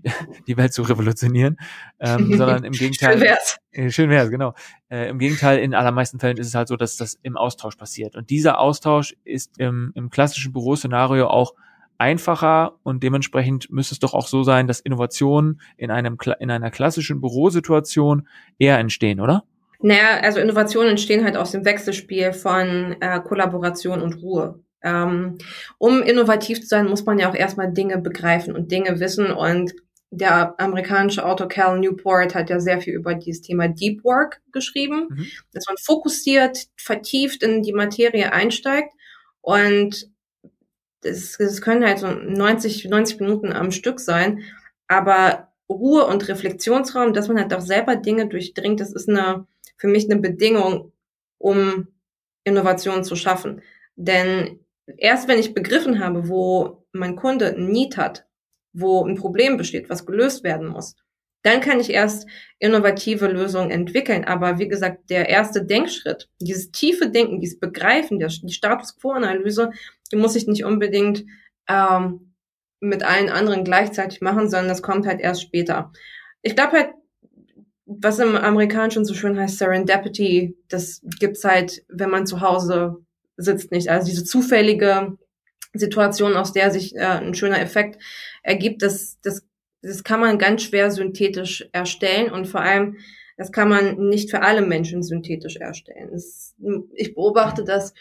<laughs> die Welt zu revolutionieren, ähm, sondern im Gegenteil. Schön wär's. Äh, schön wär's, genau. Äh, Im Gegenteil, in allermeisten Fällen ist es halt so, dass das im Austausch passiert. Und dieser Austausch ist im, im klassischen Büroszenario auch einfacher und dementsprechend müsste es doch auch so sein, dass Innovationen in einem in einer klassischen Bürosituation eher entstehen, oder? Naja, also Innovationen entstehen halt aus dem Wechselspiel von äh, Kollaboration und Ruhe. Ähm, um innovativ zu sein, muss man ja auch erstmal Dinge begreifen und Dinge wissen und der amerikanische Autor Cal Newport hat ja sehr viel über dieses Thema Deep Work geschrieben, mhm. dass man fokussiert, vertieft in die Materie einsteigt und das, das können halt so 90, 90 Minuten am Stück sein, aber Ruhe und Reflexionsraum, dass man halt auch selber Dinge durchdringt, das ist eine, für mich eine Bedingung, um Innovationen zu schaffen. Denn erst wenn ich begriffen habe, wo mein Kunde ein Need hat, wo ein Problem besteht, was gelöst werden muss. Dann kann ich erst innovative Lösungen entwickeln. Aber wie gesagt, der erste Denkschritt, dieses tiefe Denken, dieses Begreifen, der, die Status Quo-Analyse, die muss ich nicht unbedingt ähm, mit allen anderen gleichzeitig machen, sondern das kommt halt erst später. Ich glaube halt, was im Amerikanischen so schön heißt, Serendipity, das gibt's halt, wenn man zu Hause sitzt nicht. Also diese zufällige Situation, aus der sich äh, ein schöner Effekt ergibt, das, das das kann man ganz schwer synthetisch erstellen und vor allem, das kann man nicht für alle Menschen synthetisch erstellen. Das, ich beobachte, dass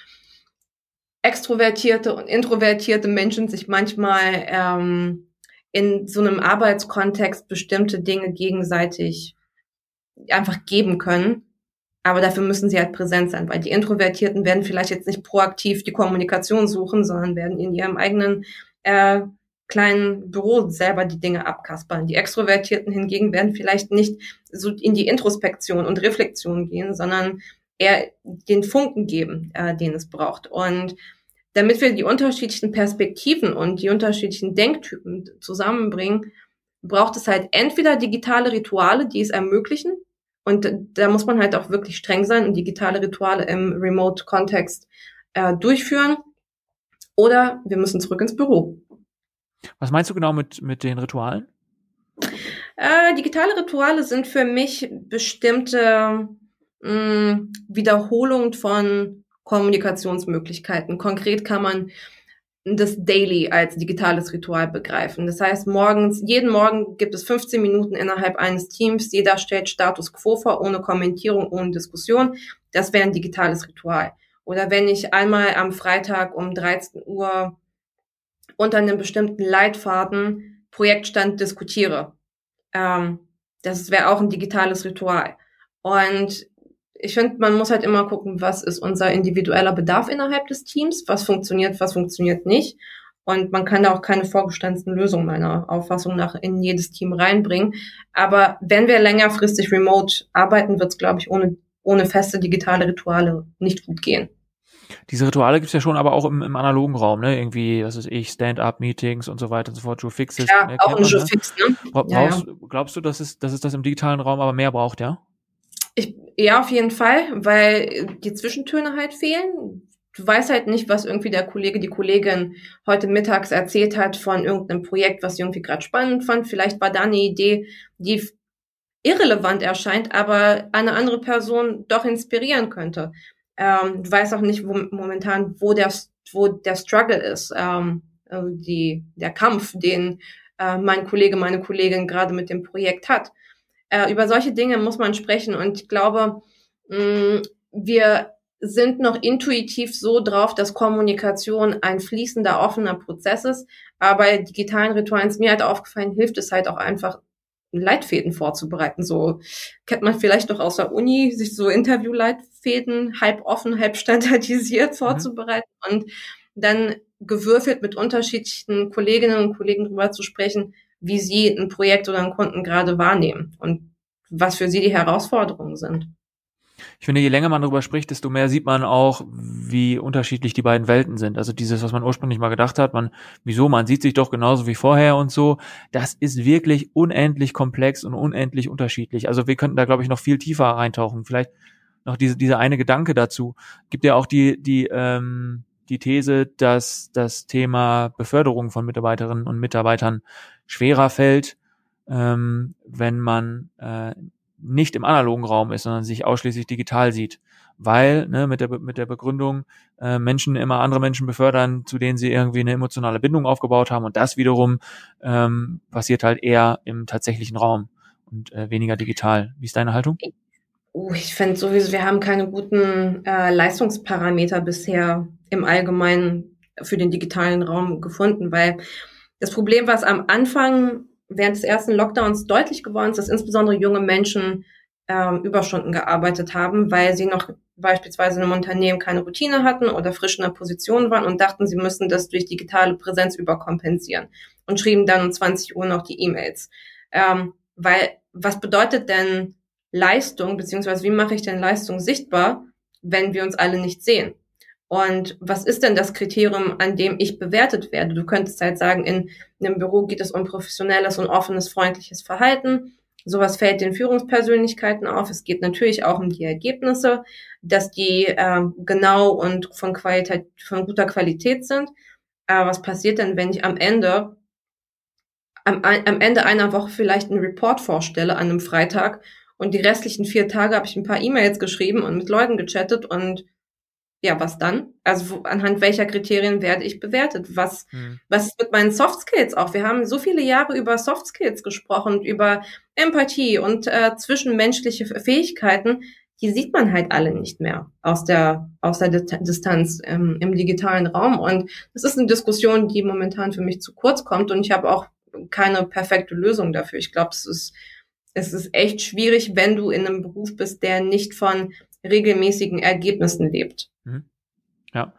extrovertierte und introvertierte Menschen sich manchmal ähm, in so einem Arbeitskontext bestimmte Dinge gegenseitig einfach geben können. Aber dafür müssen sie halt präsent sein, weil die Introvertierten werden vielleicht jetzt nicht proaktiv die Kommunikation suchen, sondern werden in ihrem eigenen äh, kleinen Büro selber die Dinge abkaspern. Die Extrovertierten hingegen werden vielleicht nicht so in die Introspektion und Reflexion gehen, sondern eher den Funken geben, äh, den es braucht. Und damit wir die unterschiedlichen Perspektiven und die unterschiedlichen Denktypen zusammenbringen, braucht es halt entweder digitale Rituale, die es ermöglichen. Und da muss man halt auch wirklich streng sein und digitale Rituale im Remote-Kontext äh, durchführen. Oder wir müssen zurück ins Büro. Was meinst du genau mit, mit den Ritualen? Äh, digitale Rituale sind für mich bestimmte mh, mm, Wiederholungen von Kommunikationsmöglichkeiten. Konkret kann man das Daily als digitales Ritual begreifen. Das heißt, morgens, jeden Morgen gibt es 15 Minuten innerhalb eines Teams. Jeder stellt Status Quo vor, ohne Kommentierung, ohne Diskussion. Das wäre ein digitales Ritual. Oder wenn ich einmal am Freitag um 13 Uhr unter einem bestimmten Leitfaden Projektstand diskutiere. Ähm, das wäre auch ein digitales Ritual. Und ich finde, man muss halt immer gucken, was ist unser individueller Bedarf innerhalb des Teams, was funktioniert, was funktioniert nicht. Und man kann da auch keine vorgestanzten Lösungen meiner Auffassung nach in jedes Team reinbringen. Aber wenn wir längerfristig remote arbeiten, wird es, glaube ich, ohne, ohne feste digitale Rituale nicht gut gehen. Diese Rituale gibt's ja schon aber auch im, im analogen Raum, ne? Irgendwie, was ist ich, Stand-up-Meetings und so weiter und so fort, Joe Fixes. Ja, äh, auch ein Joe ne? Fix, ne? Brauchst, ja, ja. Glaubst du, dass es, dass es das im digitalen Raum aber mehr braucht, ja? Ich, ja, auf jeden Fall, weil die Zwischentöne halt fehlen. Du weißt halt nicht, was irgendwie der Kollege, die Kollegin heute mittags erzählt hat von irgendeinem Projekt, was sie irgendwie gerade spannend fand. Vielleicht war da eine Idee, die irrelevant erscheint, aber eine andere Person doch inspirieren könnte. Ähm, du weißt auch nicht wo, momentan, wo der, wo der Struggle ist, ähm, also die, der Kampf, den äh, mein Kollege, meine Kollegin gerade mit dem Projekt hat. Äh, über solche Dinge muss man sprechen und ich glaube, mh, mm, wir sind noch intuitiv so drauf, dass Kommunikation ein fließender, offener Prozess ist. Aber bei digitalen Ritualen ist mir halt aufgefallen, hilft es halt auch einfach, Leitfäden vorzubereiten. So kennt man vielleicht noch aus der Uni, sich so Interviewleitfäden halb offen, halb standardisiert mhm. vorzubereiten mhm. und dann gewürfelt mit unterschiedlichen Kolleginnen und Kollegen drüber zu sprechen, wie sie ein Projekt oder einen Kunden gerade wahrnehmen und was für sie die Herausforderungen sind. Ich finde, je länger man darüber spricht, desto mehr sieht man auch, wie unterschiedlich die beiden Welten sind. Also dieses, was man ursprünglich mal gedacht hat, man, wieso, man sieht sich doch genauso wie vorher und so, das ist wirklich unendlich komplex und unendlich unterschiedlich. Also wir könnten da, glaube ich, noch viel tiefer reintauchen. Vielleicht noch diese, diese eine Gedanke dazu. Gibt ja auch die, die, ähm, die These, dass das Thema Beförderung von Mitarbeiterinnen und Mitarbeitern schwerer fällt, ähm, wenn man äh, nicht im analogen Raum ist, sondern sich ausschließlich digital sieht. Weil, ne, mit der, mit der Begründung, äh, Menschen immer andere Menschen befördern, zu denen sie irgendwie eine emotionale Bindung aufgebaut haben und das wiederum ähm, passiert halt eher im tatsächlichen Raum und äh, weniger digital. Wie ist deine Haltung? Oh, ich finde sowieso, wir haben keine guten äh, Leistungsparameter bisher im Allgemeinen für den digitalen Raum gefunden, weil das Problem, was am Anfang während des ersten Lockdowns deutlich geworden ist, dass insbesondere junge Menschen ähm, Überstunden gearbeitet haben, weil sie noch beispielsweise einem Unternehmen keine Routine hatten oder frisch in der Position waren und dachten, sie müssen das durch digitale Präsenz überkompensieren und schrieben dann um 20 Uhr noch die E-Mails. Ähm, weil was bedeutet denn Leistung, beziehungsweise wie mache ich denn Leistung sichtbar, wenn wir uns alle nicht sehen? Und was ist denn das Kriterium, an dem ich bewertet werde? Du könntest halt sagen, in einem Büro geht es um professionelles und offenes, freundliches Verhalten. Sowas fällt den Führungspersönlichkeiten auf. Es geht natürlich auch um die Ergebnisse, dass die äh, genau und von Qualität, von guter Qualität sind. Aber was passiert denn, wenn ich am Ende am, am Ende einer Woche vielleicht einen Report vorstelle an einem Freitag und die restlichen vier Tage habe ich ein paar E-Mails geschrieben und mit Leuten gechattet und ja, was dann? Also wo, anhand welcher Kriterien werde ich bewertet? Was, hm. was ist mit meinen Soft Skills auch? Wir haben so viele Jahre über Soft Skills gesprochen, über Empathie und äh, zwischenmenschliche Fähigkeiten. Die sieht man halt alle nicht mehr aus der, aus der Distanz ähm, im digitalen Raum. Und das ist eine Diskussion, die momentan für mich zu kurz kommt. Und ich habe auch keine perfekte Lösung dafür. Ich glaube, es ist, es ist echt schwierig, wenn du in einem Beruf bist, der nicht von regelmäßigen Ergebnissen lebt. Mhm. Ja,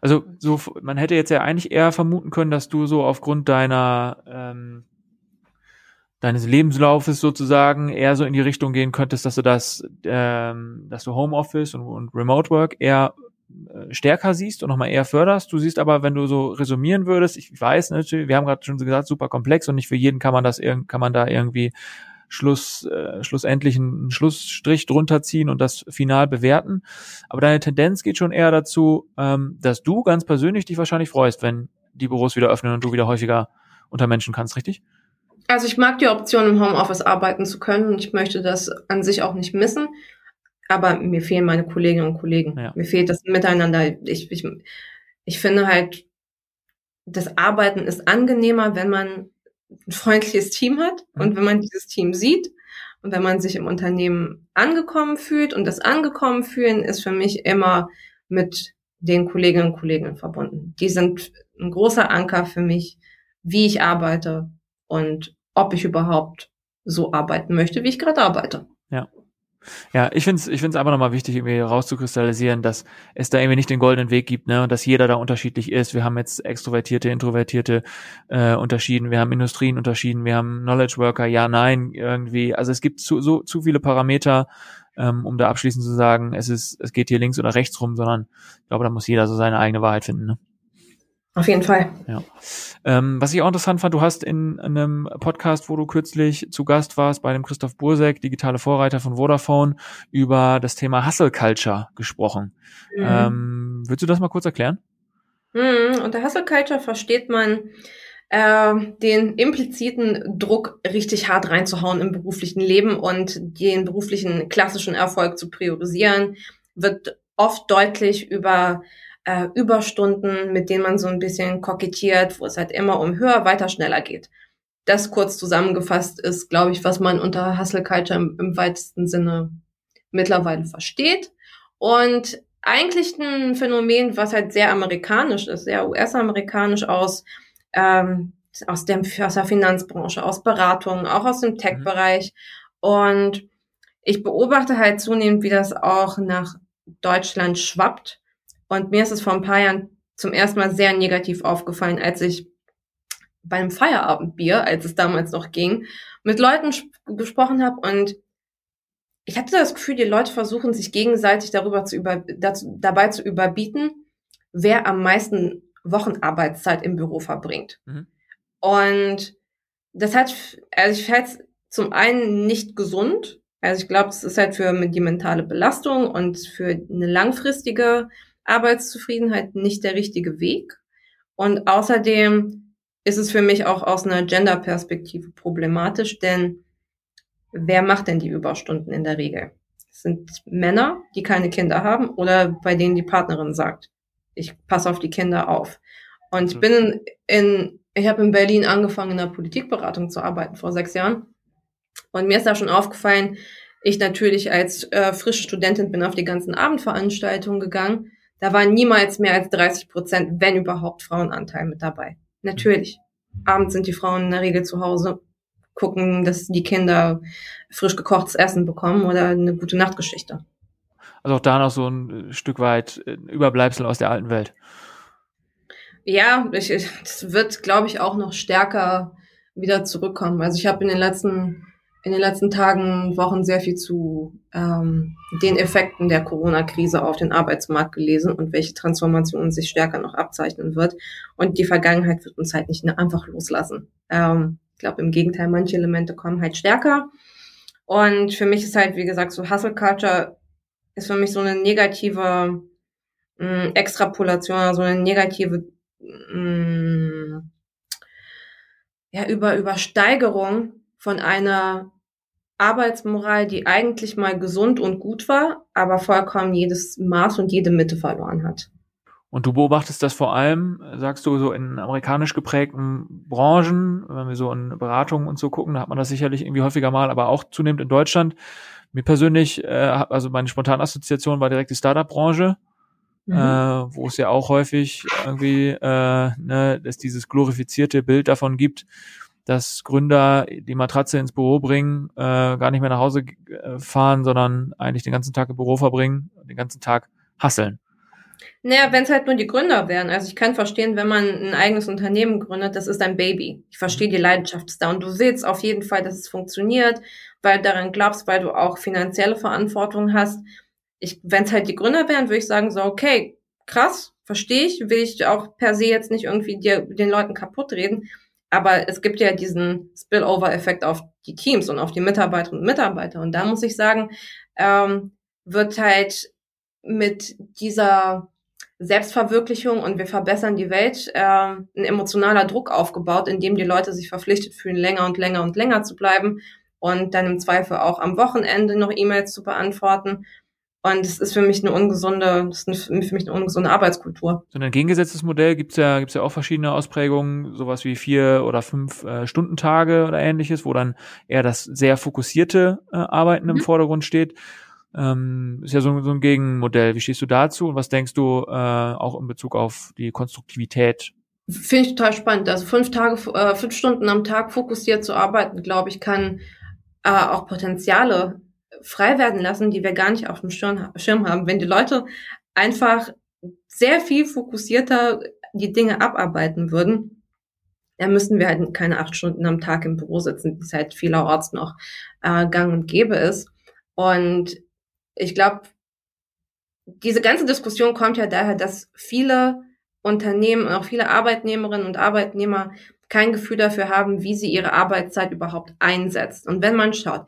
also so, man hätte jetzt ja eigentlich eher vermuten können, dass du so aufgrund deiner ähm, deines Lebenslaufes sozusagen eher so in die Richtung gehen könntest, dass du das, ähm, dass du Homeoffice und, und Remote Work eher äh, stärker siehst und nochmal eher förderst. Du siehst aber, wenn du so resumieren würdest, ich weiß natürlich, wir haben gerade schon gesagt, super komplex und nicht für jeden kann man das kann man da irgendwie Schluss, äh, schlussendlich einen Schlussstrich drunter ziehen und das final bewerten. Aber deine Tendenz geht schon eher dazu, ähm, dass du ganz persönlich dich wahrscheinlich freust, wenn die Büros wieder öffnen und du wieder häufiger unter Menschen kannst, richtig? Also ich mag die Option, im Homeoffice arbeiten zu können und ich möchte das an sich auch nicht missen. Aber mir fehlen meine Kolleginnen und Kollegen. Ja. Mir fehlt das Miteinander. Ich, ich, ich finde halt, das Arbeiten ist angenehmer, wenn man ein freundliches Team hat mhm. und wenn man dieses Team sieht und wenn man sich im Unternehmen angekommen fühlt und das angekommen fühlen ist für mich immer mit den Kolleginnen und Kollegen verbunden. Die sind ein großer Anker für mich, wie ich arbeite und ob ich überhaupt so arbeiten möchte, wie ich gerade arbeite. Ja. Ich finde es ich find's einfach nochmal wichtig, irgendwie rauszukristallisieren, dass es da irgendwie nicht den goldenen Weg gibt, ne, und dass jeder da unterschiedlich ist. Wir haben jetzt Extrovertierte, Introvertierte äh, unterschieden, wir haben Industrien unterschieden, wir haben Knowledge Worker, ja, nein, irgendwie. Also es gibt zu, so zu viele Parameter, ähm, um da abschließend zu sagen, es ist, es geht hier links oder rechts rum, sondern ich glaube, da muss jeder so seine eigene Wahrheit finden. Ne? Auf jeden Fall. Ja. Ähm, was ich auch interessant fand, du hast in, einem Podcast, wo du kürzlich zu Gast warst, bei dem Christoph Bursek, digitale Vorreiter von Vodafone, über das Thema Hustle Culture gesprochen. Mhm. Ähm, willst du das mal kurz erklären? Mhm. Unter Hustle Culture versteht man äh, den impliziten Druck richtig hart reinzuhauen im beruflichen Leben und den beruflichen klassischen Erfolg zu priorisieren, wird oft deutlich über äh, Überstunden, mit denen man so ein bisschen kokettiert, wo es halt immer um höher, weiter, schneller geht. Das kurz zusammengefasst ist, glaube ich, was man unter Hustle Culture im, im weitesten Sinne mittlerweile versteht. Und eigentlich ein Phänomen, was halt sehr amerikanisch ist, sehr US-amerikanisch aus, ähm, aus, dem, aus der Finanzbranche, aus Beratungen, auch aus dem mhm. Tech-Bereich. Und ich beobachte halt zunehmend, wie das auch nach Deutschland schwappt. Und mir ist es vor ein paar Jahren zum ersten Mal sehr negativ aufgefallen, als ich beim Feierabendbier, als es damals noch ging, mit Leuten gesprochen habe und ich hatte das Gefühl, die Leute versuchen sich gegenseitig darüber zu über, dazu, dabei zu überbieten, wer am meisten Wochenarbeitszeit im Büro verbringt. Mhm. Und das hat, also ich fände zum einen nicht gesund. Also ich glaube, es ist halt für die mentale Belastung und für eine langfristige Arbeitszufriedenheit nicht der richtige Weg. Und außerdem ist es für mich auch aus einer Gender-Perspektive problematisch, denn wer macht denn die Überstunden in der Regel? Es sind Männer, die keine Kinder haben oder bei denen die Partnerin sagt, ich passe auf die Kinder auf. Und ich bin in, in ich habe in Berlin angefangen, in der Politikberatung zu arbeiten vor sechs Jahren. Und mir ist da schon aufgefallen, ich natürlich als äh, frische Studentin bin auf die ganzen Abendveranstaltungen gegangen da waren niemals mehr als 30 Prozent, wenn überhaupt, Frauenanteil mit dabei. Natürlich. Abends sind die Frauen in der Regel zu Hause, gucken, dass die Kinder frisch gekochtes Essen bekommen oder eine gute Nachtgeschichte. Also auch da noch so ein Stück weit äh, Überbleibsel aus der alten Welt. Ja, ich, das wird, glaube ich, auch noch stärker wieder zurückkommen. Also ich habe in den letzten in den letzten Tagen, Wochen sehr viel zu ähm, den Effekten der Corona-Krise auf den Arbeitsmarkt gelesen und welche Transformation sich stärker noch abzeichnen wird. Und die Vergangenheit wird uns halt nicht einfach loslassen. Ähm, ich glaube im Gegenteil, manche Elemente kommen halt stärker. Und für mich ist halt, wie gesagt, so Hustle Culture ist für mich so eine negative mh, mm, Extrapolation, so eine negative mh, mm, ja, über Übersteigerung von einer Arbeitsmoral, die eigentlich mal gesund und gut war, aber vollkommen jedes Maß und jede Mitte verloren hat. Und du beobachtest das vor allem, sagst du, so in amerikanisch geprägten Branchen, wenn wir so in Beratungen und so gucken, da hat man das sicherlich irgendwie häufiger mal, aber auch zunehmend in Deutschland. Mir persönlich, äh, also meine spontane Assoziation war direkt die Startup-Branche, mhm. äh, wo es ja auch häufig irgendwie äh, ne, dass dieses glorifizierte Bild davon gibt, dass Gründer die Matratze ins Büro bringen, äh, gar nicht mehr nach Hause äh, fahren, sondern eigentlich den ganzen Tag im Büro verbringen, den ganzen Tag hasseln. Naja, wenn es halt nur die Gründer wären. Also ich kann verstehen, wenn man ein eigenes Unternehmen gründet, das ist ein Baby. Ich verstehe die Leidenschaft da und du siehst auf jeden Fall, dass es funktioniert, weil daran glaubst, weil du auch finanzielle Verantwortung hast. Ich, wenn es halt die Gründer wären, würde ich sagen so, okay, krass, verstehe ich, will ich auch per se jetzt nicht irgendwie dir, den Leuten kaputt reden. Aber es gibt ja diesen Spillover-Effekt auf die Teams und auf die Mitarbeiterinnen und Mitarbeiter. Und da muss ich sagen, ähm, wird halt mit dieser Selbstverwirklichung und wir verbessern die Welt äh, ein emotionaler Druck aufgebaut, in dem die Leute sich verpflichtet fühlen, länger und länger und länger zu bleiben und dann im Zweifel auch am Wochenende noch E-Mails zu beantworten. Und es ist für mich eine ungesunde, das ist für mich eine ungesunde Arbeitskultur. So ein entgegengesetztes Modell gibt's ja, gibt's ja auch verschiedene Ausprägungen, sowas wie vier oder fünf äh, Stundentage oder ähnliches, wo dann eher das sehr fokussierte äh, Arbeiten mhm. im Vordergrund steht. Ähm, ist ja so, so ein Gegenmodell. Wie stehst du dazu und was denkst du äh, auch in Bezug auf die Konstruktivität Finde ich total spannend. Also fünf Tage, äh, fünf Stunden am Tag fokussiert zu arbeiten, glaube ich, kann äh, auch Potenziale frei werden lassen, die wir gar nicht auf dem Schirm, haben. Wenn die Leute einfach sehr viel fokussierter die Dinge abarbeiten würden, dann müssten wir halt keine acht Stunden am Tag im Büro sitzen, wie es halt vielerorts noch äh, gang und gäbe ist. Und ich glaube, diese ganze Diskussion kommt ja daher, dass viele Unternehmen auch viele Arbeitnehmerinnen und Arbeitnehmer kein Gefühl dafür haben, wie sie ihre Arbeitszeit überhaupt einsetzt. Und wenn man schaut,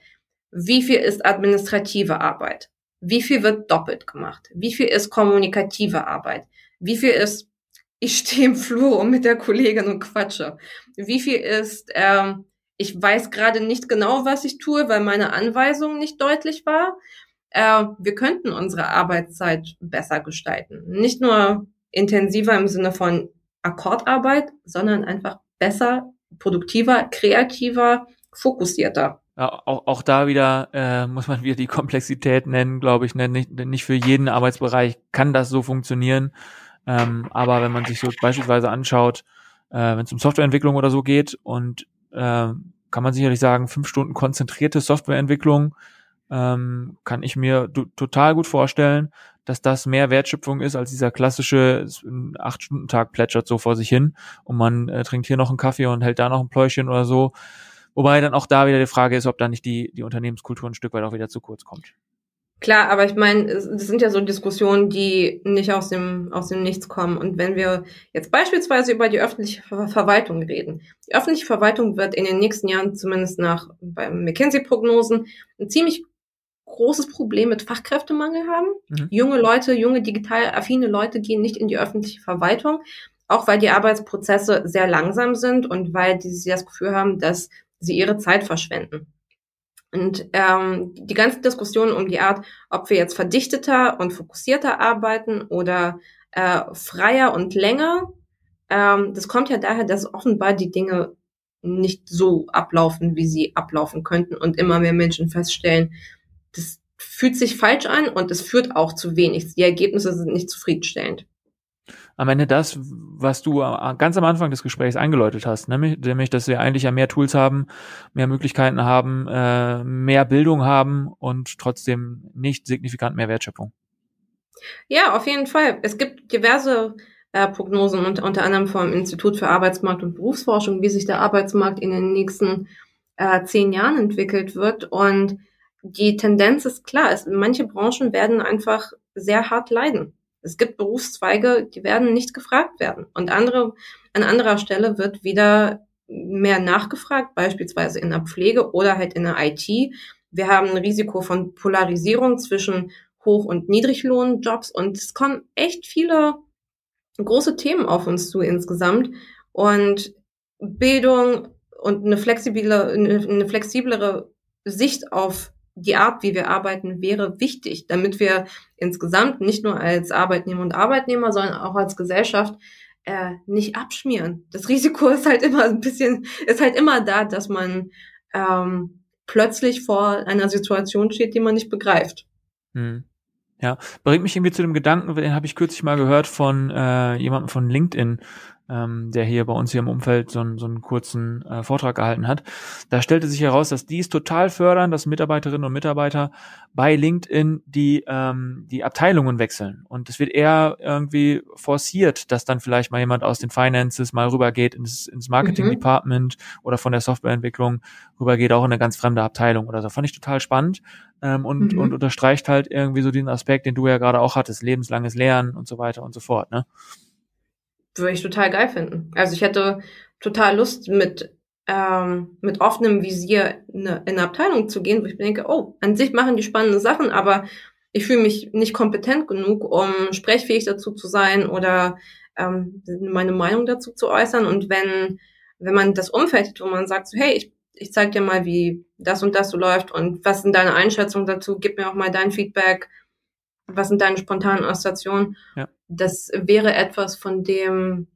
wie viel ist administrative Arbeit? Wie viel wird doppelt gemacht? Wie viel ist kommunikative Arbeit? Wie viel ist, <laughs> ich stehe im Flur und mit der Kollegin und quatsche? Wie viel ist, ähm, ich weiß gerade nicht genau, was ich tue, weil meine Anweisung nicht deutlich war? Äh, wir könnten unsere Arbeitszeit besser gestalten. Nicht nur intensiver im Sinne von Akkordarbeit, sondern einfach besser, produktiver, kreativer, fokussierter. Ja, auch, auch da wieder äh, muss man wieder die Komplexität nennen, glaube ich. Ne? Nicht, nicht für jeden Arbeitsbereich kann das so funktionieren. Ähm, aber wenn man sich so beispielsweise anschaut, äh, wenn es um Softwareentwicklung oder so geht und äh, kann man sicherlich sagen, fünf Stunden konzentrierte Softwareentwicklung ähm, kann ich mir total gut vorstellen, dass das mehr Wertschöpfung ist als dieser klassische acht-Stunden-Tag plätschert so vor sich hin und man äh, trinkt hier noch einen Kaffee und hält da noch ein Pläuschen oder so. Wobei dann auch da wieder die Frage ist, ob da nicht die, die Unternehmenskultur ein Stück weit auch wieder zu kurz kommt. Klar, aber ich meine, das sind ja so Diskussionen, die nicht aus dem, aus dem Nichts kommen. Und wenn wir jetzt beispielsweise über die öffentliche Verwaltung reden. Die öffentliche Verwaltung wird in den nächsten Jahren, zumindest nach beim McKinsey-Prognosen, ein ziemlich großes Problem mit Fachkräftemangel haben. Mhm. Junge Leute, junge digital affine Leute gehen nicht in die öffentliche Verwaltung, auch weil die Arbeitsprozesse sehr langsam sind und weil sie das Gefühl haben, dass sie ihre Zeit verschwenden. Und ähm, die ganze Diskussion um die Art, ob wir jetzt verdichteter und fokussierter arbeiten oder äh, freier und länger, ähm, das kommt ja daher, dass offenbar die Dinge nicht so ablaufen, wie sie ablaufen könnten und immer mehr Menschen feststellen, das fühlt sich falsch an und es führt auch zu wenig. Die Ergebnisse sind nicht zufriedenstellend. Am Ende das, was du ganz am Anfang des Gesprächs eingeläutet hast, nämlich, nämlich dass wir eigentlich ja mehr Tools haben, mehr Möglichkeiten haben, äh, mehr Bildung haben und trotzdem nicht signifikant mehr Wertschöpfung. Ja, auf jeden Fall. Es gibt diverse äh, Prognosen und unter anderem vom Institut für Arbeitsmarkt und Berufsforschung, wie sich der Arbeitsmarkt in den nächsten äh, zehn Jahren entwickelt wird. Und die Tendenz ist klar. Es, manche Branchen werden einfach sehr hart leiden. Es gibt Berufszweige, die werden nicht gefragt werden. Und andere, an anderer Stelle wird wieder mehr nachgefragt, beispielsweise in der Pflege oder halt in der IT. Wir haben ein Risiko von Polarisierung zwischen Hoch- und Niedriglohnjobs und es kommen echt viele große Themen auf uns zu insgesamt. Und Bildung und eine flexible, eine flexiblere Sicht auf die Art, wie wir arbeiten, wäre wichtig, damit wir insgesamt nicht nur als Arbeitnehmer und Arbeitnehmer, sondern auch als Gesellschaft äh, nicht abschmieren. Das Risiko ist halt immer ein bisschen, ist halt immer da, dass man ähm, plötzlich vor einer Situation steht, die man nicht begreift. Hm. Ja, bringt mich irgendwie zu dem Gedanken, den habe ich kürzlich mal gehört von äh, jemandem von LinkedIn, ähm, der hier bei uns hier im Umfeld so, einen so einen kurzen äh, Vortrag gehalten hat. Da stellte sich heraus, dass die es total fördern, dass Mitarbeiterinnen und Mitarbeiter bei LinkedIn die, ähm, die Abteilungen wechseln. Und es wird eher irgendwie forciert, dass dann vielleicht mal jemand aus den Finances mal rübergeht ins, ins Marketing-Department mhm. oder von der Softwareentwicklung rübergeht auch in eine ganz fremde Abteilung oder so. Fand ich total spannend ähm, und, mhm. und unterstreicht halt irgendwie so den Aspekt, den du ja gerade auch hattest, lebenslanges Lernen und so weiter und so fort. Ne? Würde ich total geil finden. Also ich hätte total Lust mit ähm, mit offenem Visier in eine, in eine Abteilung zu gehen, wo ich denke, oh, an sich machen die spannende Sachen, aber ich fühle mich nicht kompetent genug, um sprechfähig dazu zu sein oder ähm, meine Meinung dazu zu äußern. Und wenn wenn man das Umfeld wo man sagt, so, hey, ich, ich zeig dir mal, wie das und das so läuft und was sind deine Einschätzungen dazu, gib mir auch mal dein Feedback, was sind deine spontanen Assoziationen? Ja. Das wäre etwas, von dem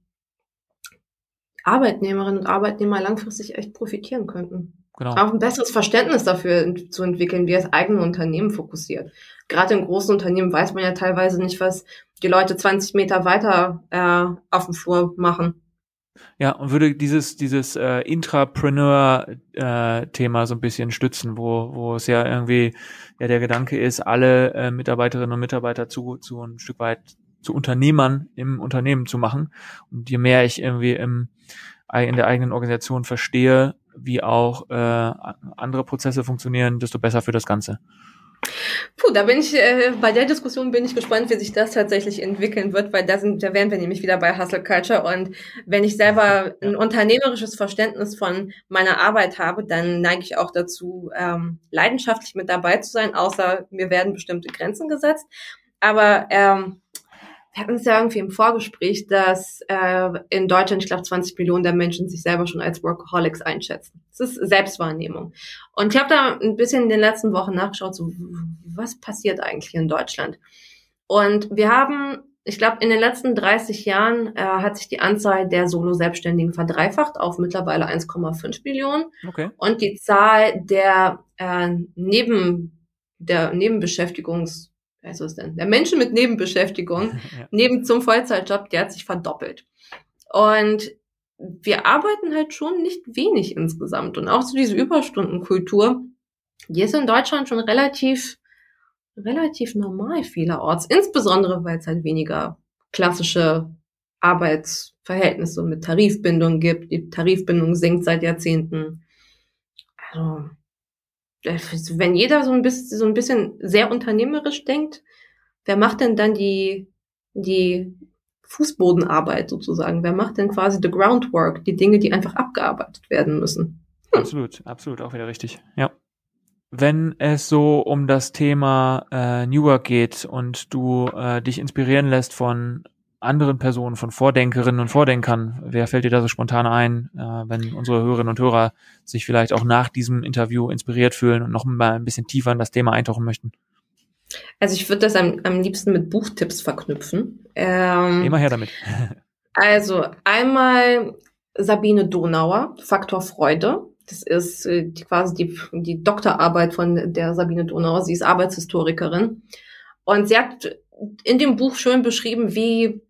Arbeitnehmerinnen und Arbeitnehmer langfristig echt profitieren könnten. Genau. Auch ein besseres Verständnis dafür zu entwickeln, wie das eigene Unternehmen fokussiert. Gerade in großen Unternehmen weiß man ja teilweise nicht, was die Leute 20 Meter weiter äh, auf dem Flur machen. Ja, und würde dieses, dieses äh, Intrapreneur-Thema äh, so ein bisschen stützen, wo, wo es ja irgendwie ja der Gedanke ist, alle äh, Mitarbeiterinnen und Mitarbeiter zu, zu ein Stück weit zu Unternehmern im Unternehmen zu machen. Und je mehr ich irgendwie im, in der eigenen Organisation verstehe, wie auch äh, andere Prozesse funktionieren, desto besser für das Ganze. Puh, da bin ich, äh, bei der Diskussion bin ich gespannt, wie sich das tatsächlich entwickeln wird, weil da sind, da wären wir nämlich wieder bei Hustle Culture und wenn ich selber ein unternehmerisches Verständnis von meiner Arbeit habe, dann neige ich auch dazu, ähm, leidenschaftlich mit dabei zu sein, außer mir werden bestimmte Grenzen gesetzt. Aber ähm, wir hatten es ja irgendwie im Vorgespräch, dass äh, in Deutschland, ich glaube, 20 Millionen der Menschen sich selber schon als Workaholics einschätzen. Das ist Selbstwahrnehmung. Und ich habe da ein bisschen in den letzten Wochen nachgeschaut, so was passiert eigentlich in Deutschland? Und wir haben, ich glaube, in den letzten 30 Jahren äh, hat sich die Anzahl der Solo-Selbstständigen verdreifacht auf mittlerweile 1,5 Millionen. Okay. Und die Zahl der äh, Neben der Nebenbeschäftigungs also ist denn, der Menschen mit Nebenbeschäftigung, <laughs> ja. neben zum Vollzeitjob, der hat sich verdoppelt. Und wir arbeiten halt schon nicht wenig insgesamt. Und auch so diese Überstundenkultur, die ist in Deutschland schon relativ, relativ normal vielerorts. Insbesondere, weil es halt weniger klassische Arbeitsverhältnisse mit Tarifbindung gibt. Die Tarifbindung sinkt seit Jahrzehnten. Also, wenn jeder so ein bisschen, so ein bisschen sehr unternehmerisch denkt, wer macht denn dann die, die Fußbodenarbeit sozusagen? Wer macht denn quasi the groundwork, die Dinge, die einfach abgearbeitet werden müssen? Hm. Absolut, absolut, auch wieder richtig. Ja. Wenn es so um das Thema äh, New Work geht und du äh, dich inspirieren lässt von anderen Personen, von Vordenkerinnen und Vordenkern? Wer fällt dir da so spontan ein, äh, wenn unsere Hörerinnen und Hörer sich vielleicht auch nach diesem Interview inspiriert fühlen und noch mal ein bisschen tiefer in das Thema eintauchen möchten? Also ich würde das am, am liebsten mit Buchtipps verknüpfen. Ähm, Immer her damit. <laughs> also einmal Sabine Donauer, Faktor Freude. Das ist äh, die, quasi die, die Doktorarbeit von der Sabine Donauer. Sie ist Arbeitshistorikerin. Und sie hat in dem Buch schön beschrieben, wie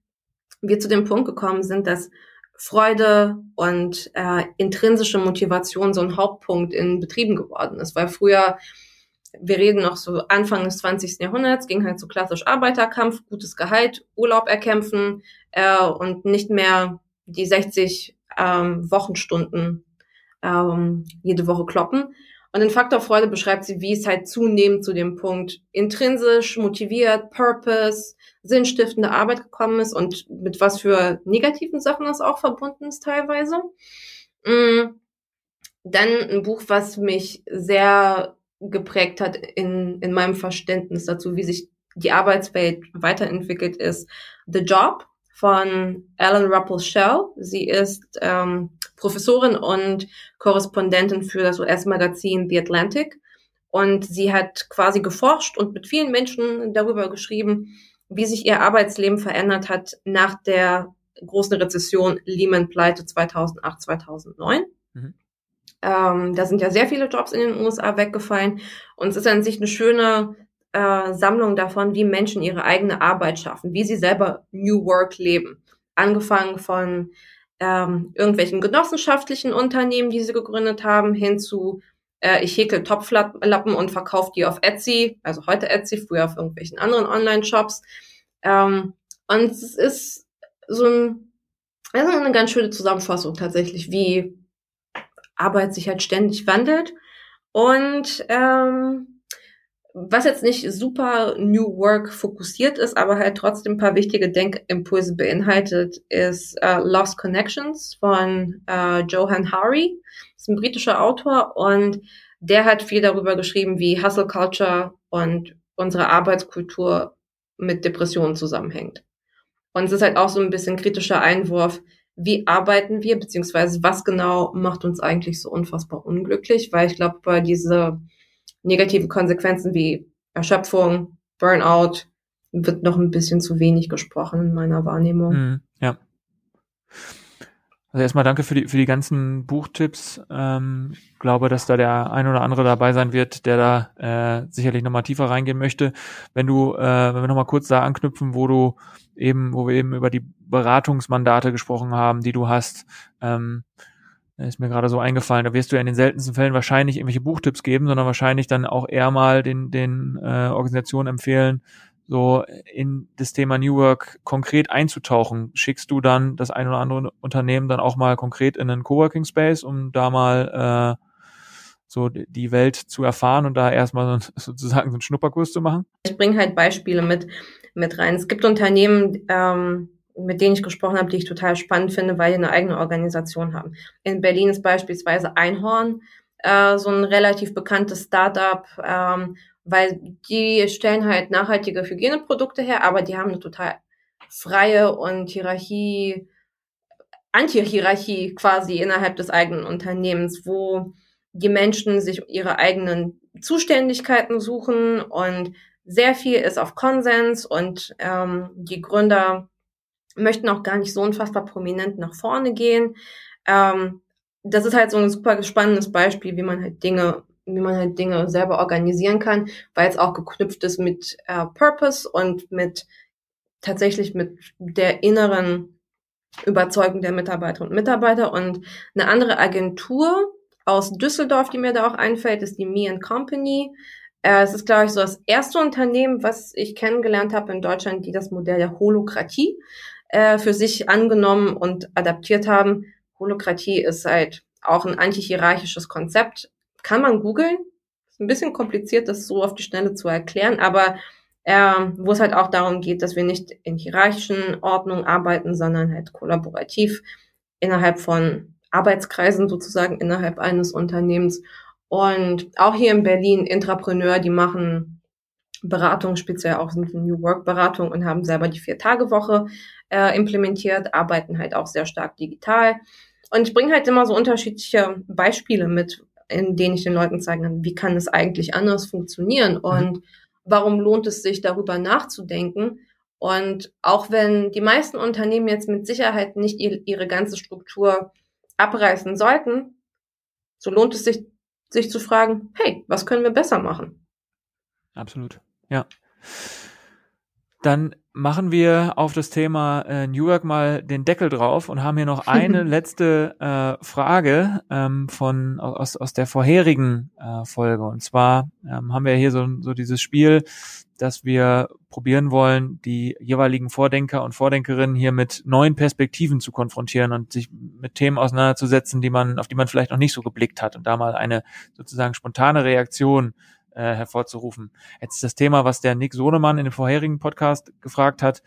wir zu dem Punkt gekommen sind, dass Freude und äh, intrinsische Motivation so ein Hauptpunkt in Betrieben geworden ist. Weil früher, wir reden noch so Anfang des 20. Jahrhunderts, ging halt so klassisch Arbeiterkampf, gutes Gehalt, Urlaub erkämpfen äh, und nicht mehr die 60 ähm, Wochenstunden ähm, jede Woche kloppen. Und in Faktor Freude beschreibt sie, wie es halt zunehmend zu dem Punkt intrinsisch motiviert, Purpose, sinnstiftende Arbeit gekommen ist und mit was für negativen Sachen das auch verbunden ist teilweise. Mm. Dann ein Buch, was mich sehr geprägt hat in, in meinem Verständnis dazu, wie sich die Arbeitswelt weiterentwickelt ist. The Job von Ellen Ruppel-Shell. Sie ist ähm, Professorin und Korrespondentin für das US-Magazin The Atlantic. Und sie hat quasi geforscht und mit vielen Menschen darüber geschrieben, wie sich ihr Arbeitsleben verändert hat nach der großen Rezession Lehman Pleite 2008, 2009. Mhm. Ähm, da sind ja sehr viele Jobs in den USA weggefallen und es ist an sich eine schöne äh, Sammlung davon, wie Menschen ihre eigene Arbeit schaffen, wie sie selber New Work leben. Angefangen von ähm, irgendwelchen genossenschaftlichen Unternehmen, die sie gegründet haben, hin zu äh, ich häkel Topflappen und verkaufe die auf Etsy, also heute Etsy, früher auf irgendwelchen anderen Online-Shops. Ähm, und es ist so ein, also eine ganz schöne Zusammenfassung tatsächlich, wie Arbeit sich halt ständig wandelt. Und ähm, was jetzt nicht super New Work fokussiert ist, aber halt trotzdem ein paar wichtige Denkimpulse beinhaltet, ist äh, Lost Connections von äh, Johan Hari. Ist ein britischer Autor und der hat viel darüber geschrieben, wie Hustle Culture und unsere Arbeitskultur mit Depressionen zusammenhängt. Und es ist halt auch so ein bisschen kritischer Einwurf, wie arbeiten wir, beziehungsweise was genau macht uns eigentlich so unfassbar unglücklich, weil ich glaube, bei diese negative Konsequenzen wie Erschöpfung, Burnout wird noch ein bisschen zu wenig gesprochen in meiner Wahrnehmung. Mm, ja. Also erstmal danke für die, für die ganzen Buchtipps. Ähm, glaube, dass da der ein oder andere dabei sein wird, der da äh, sicherlich nochmal tiefer reingehen möchte. Wenn du, äh, wenn wir nochmal kurz da anknüpfen, wo du eben, wo wir eben über die Beratungsmandate gesprochen haben, die du hast, ähm, ist mir gerade so eingefallen, da wirst du ja in den seltensten Fällen wahrscheinlich irgendwelche Buchtipps geben, sondern wahrscheinlich dann auch eher mal den, den äh, Organisationen empfehlen, so in das Thema New Work konkret einzutauchen. Schickst du dann das ein oder andere Unternehmen dann auch mal konkret in einen Coworking Space, um da mal äh, so die Welt zu erfahren und da erstmal so, <laughs> sozusagen so einen Schnupperkurs zu machen? Ich bringe halt Beispiele mit, mit rein. Es gibt Unternehmen, ähm, mit denen ich gesprochen habe, die ich total spannend finde, weil die eine eigene Organisation haben. In Berlin ist beispielsweise Einhorn äh, so ein relativ bekanntes Startup, ähm, weil die stellen halt nachhaltige Hygieneprodukte her, aber die haben eine total freie und Hierarchie, Anti-Hierarchie quasi innerhalb des eigenen Unternehmens, wo die Menschen sich ihre eigenen Zuständigkeiten suchen und sehr viel ist auf Konsens und ähm, die Gründer möchten auch gar nicht so unfassbar prominent nach vorne gehen. Ähm, das ist halt so ein super spannendes Beispiel, wie man halt Dinge, wie man halt Dinge selber organisieren kann, weil es auch geknüpft ist mit äh, Purpose und mit tatsächlich mit der inneren Überzeugung der Mitarbeiter und Mitarbeiter. Und eine andere Agentur aus Düsseldorf, die mir da auch einfällt, ist die Me Company. Äh, es ist, glaube ich, so das erste Unternehmen, was ich kennengelernt habe in Deutschland, die das Modell der Holokratie äh, für sich angenommen und adaptiert haben. Holokratie ist halt auch ein antihierarchisches Konzept. Kann man googeln. Ist ein bisschen kompliziert, das so auf die Schnelle zu erklären, aber äh, wo es halt auch darum geht, dass wir nicht in hierarchischen Ordnungen arbeiten, sondern halt kollaborativ innerhalb von Arbeitskreisen sozusagen innerhalb eines Unternehmens. Und auch hier in Berlin Intrapreneur, die machen Beratung, speziell auch New Work Beratung und haben selber die Vier-Tage-Woche äh, implementiert, arbeiten halt auch sehr stark digital. Und ich bringe halt immer so unterschiedliche Beispiele mit, in denen ich den Leuten zeigen kann, wie kann es eigentlich anders funktionieren mhm. und mhm. warum lohnt es sich darüber nachzudenken. Und auch wenn die meisten Unternehmen jetzt mit Sicherheit nicht ihre, ihre ganze Struktur abreißen sollten, so lohnt es sich, sich zu fragen, hey, was können wir besser machen? Absolut. Ja. Dann machen wir auf das Thema äh, New York mal den Deckel drauf und haben hier noch <laughs> eine letzte äh, Frage ähm, von aus, aus der vorherigen äh, Folge. Und zwar ähm, haben wir hier so, so dieses Spiel, dass wir probieren wollen, die jeweiligen Vordenker und Vordenkerinnen hier mit neuen Perspektiven zu konfrontieren und sich mit Themen auseinanderzusetzen, die man, auf die man vielleicht noch nicht so geblickt hat und da mal eine sozusagen spontane Reaktion äh, hervorzurufen. Jetzt ist das Thema, was der Nick Sohnemann in dem vorherigen Podcast gefragt hat,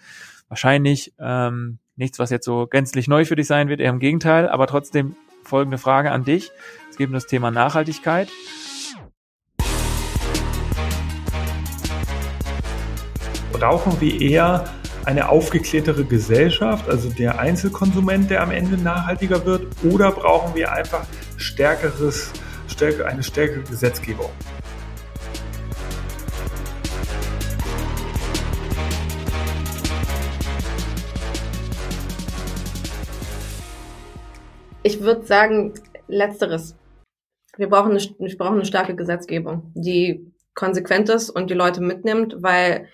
wahrscheinlich ähm, nichts, was jetzt so gänzlich neu für dich sein wird, eher im Gegenteil, aber trotzdem folgende Frage an dich. Es geht um das Thema Nachhaltigkeit. Brauchen wir eher eine aufgeklärtere Gesellschaft, also der Einzelkonsument, der am Ende nachhaltiger wird, oder brauchen wir einfach stärkeres, eine stärkere Gesetzgebung? Ich würde sagen, letzteres. Wir brauchen, eine, wir brauchen eine starke Gesetzgebung, die konsequent ist und die Leute mitnimmt, weil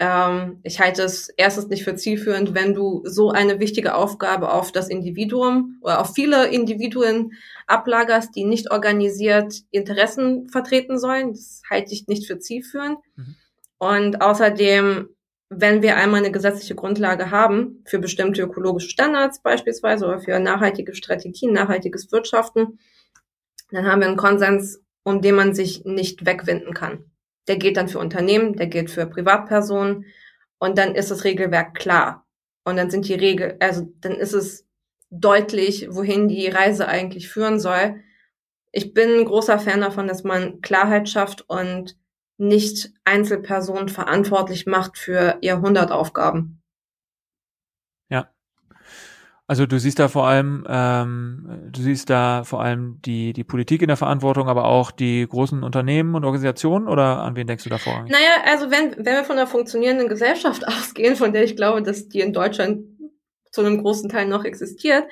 ähm, ich halte es erstens nicht für zielführend, wenn du so eine wichtige Aufgabe auf das Individuum oder auf viele Individuen ablagerst, die nicht organisiert Interessen vertreten sollen. Das halte ich nicht für zielführend. Mhm. Und außerdem wenn wir einmal eine gesetzliche Grundlage haben für bestimmte ökologische Standards beispielsweise oder für nachhaltige Strategien, nachhaltiges Wirtschaften, dann haben wir einen Konsens, um den man sich nicht wegwinden kann. Der geht dann für Unternehmen, der gilt für Privatpersonen und dann ist das Regelwerk klar. Und dann sind die Regel, also dann ist es deutlich, wohin die Reise eigentlich führen soll. Ich bin ein großer Fan davon, dass man Klarheit schafft und nicht Einzelpersonen verantwortlich macht für Jahrhundertaufgaben. Ja. Also du siehst da vor allem, ähm, du siehst da vor allem die, die Politik in der Verantwortung, aber auch die großen Unternehmen und Organisationen oder an wen denkst du davor? Naja, also wenn, wenn wir von einer funktionierenden Gesellschaft <laughs> ausgehen, von der ich glaube, dass die in Deutschland zu einem großen Teil noch existiert,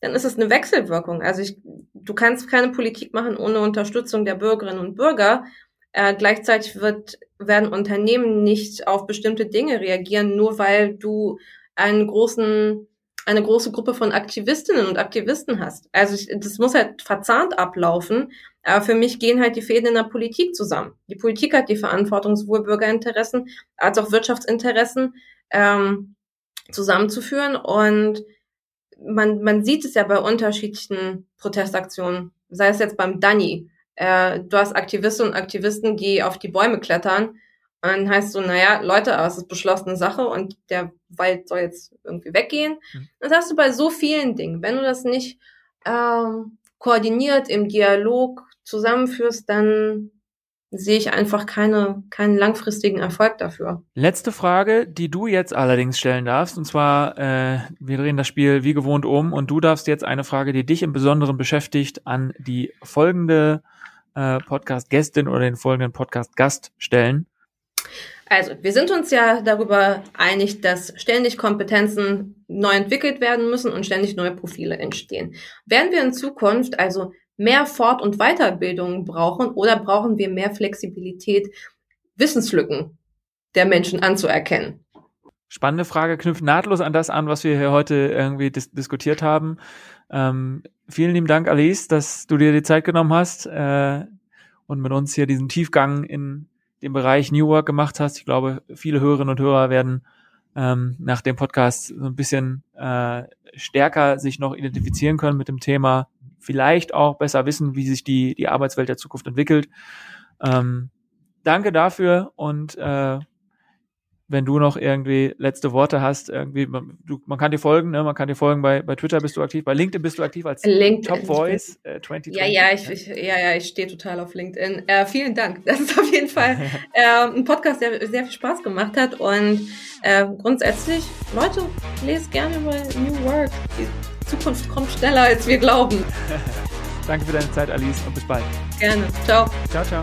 dann ist es eine Wechselwirkung. Also ich, du kannst keine Politik machen ohne Unterstützung der Bürgerinnen und Bürger. Äh, gleichzeitig wird, werden Unternehmen nicht auf bestimmte Dinge reagieren, nur weil du einen großen, eine große Gruppe von Aktivistinnen und Aktivisten hast. Also ich, das muss halt verzahnt ablaufen. Aber für mich gehen halt die Fäden in der Politik zusammen. Die Politik hat die Verantwortung, sowohl Bürgerinteressen als auch Wirtschaftsinteressen ähm, zusammenzuführen. Und man, man sieht es ja bei unterschiedlichen Protestaktionen, sei es jetzt beim Dani, äh, du hast Aktivisten und Aktivisten, die auf die Bäume klettern. Und dann heißt so, naja, Leute, aber es ist beschlossene Sache und der Wald soll jetzt irgendwie weggehen. Mhm. Das hast du bei so vielen Dingen. Wenn du das nicht ähm, koordiniert im Dialog zusammenführst, dann sehe ich einfach keine, keinen langfristigen Erfolg dafür. Letzte Frage, die du jetzt allerdings stellen darfst, und zwar, äh, wir drehen das Spiel wie gewohnt um und du darfst jetzt eine Frage, die dich im Besonderen beschäftigt, an die folgende äh, Podcast-Gästin oder den folgenden Podcast-Gast stellen? Also, wir sind uns ja darüber einig, dass ständig Kompetenzen neu entwickelt werden müssen und ständig neue Profile entstehen. Werden wir in Zukunft also mehr Fort- und Weiterbildung brauchen oder brauchen wir mehr Flexibilität, Wissenslücken der Menschen anzuerkennen? Spannende Frage, knüpft nahtlos an das an, was wir hier heute irgendwie dis diskutiert haben. Ähm, vielen lieben Dank, Alice, dass du dir die Zeit genommen hast äh, und mit uns hier diesen Tiefgang in den Bereich New Work gemacht hast. Ich glaube, viele Hörerinnen und Hörer werden ähm, nach dem Podcast so ein bisschen äh, stärker sich noch identifizieren können mit dem Thema, vielleicht auch besser wissen, wie sich die, die Arbeitswelt der Zukunft entwickelt. Ähm, danke dafür und äh, wenn du noch irgendwie letzte Worte hast, irgendwie, man, du, man kann dir folgen, ne? man kann dir folgen, bei, bei Twitter bist du aktiv, bei LinkedIn bist du aktiv als LinkedIn, Top Voice äh, 2020. Ja, ja, ich, ich, ja, ja, ich stehe total auf LinkedIn. Äh, vielen Dank. Das ist auf jeden Fall <laughs> äh, ein Podcast, der sehr viel Spaß gemacht hat und äh, grundsätzlich, Leute, lest gerne über New Work. Die Zukunft kommt schneller, als wir glauben. <laughs> Danke für deine Zeit, Alice, und bis bald. Gerne. Ciao. Ciao, ciao.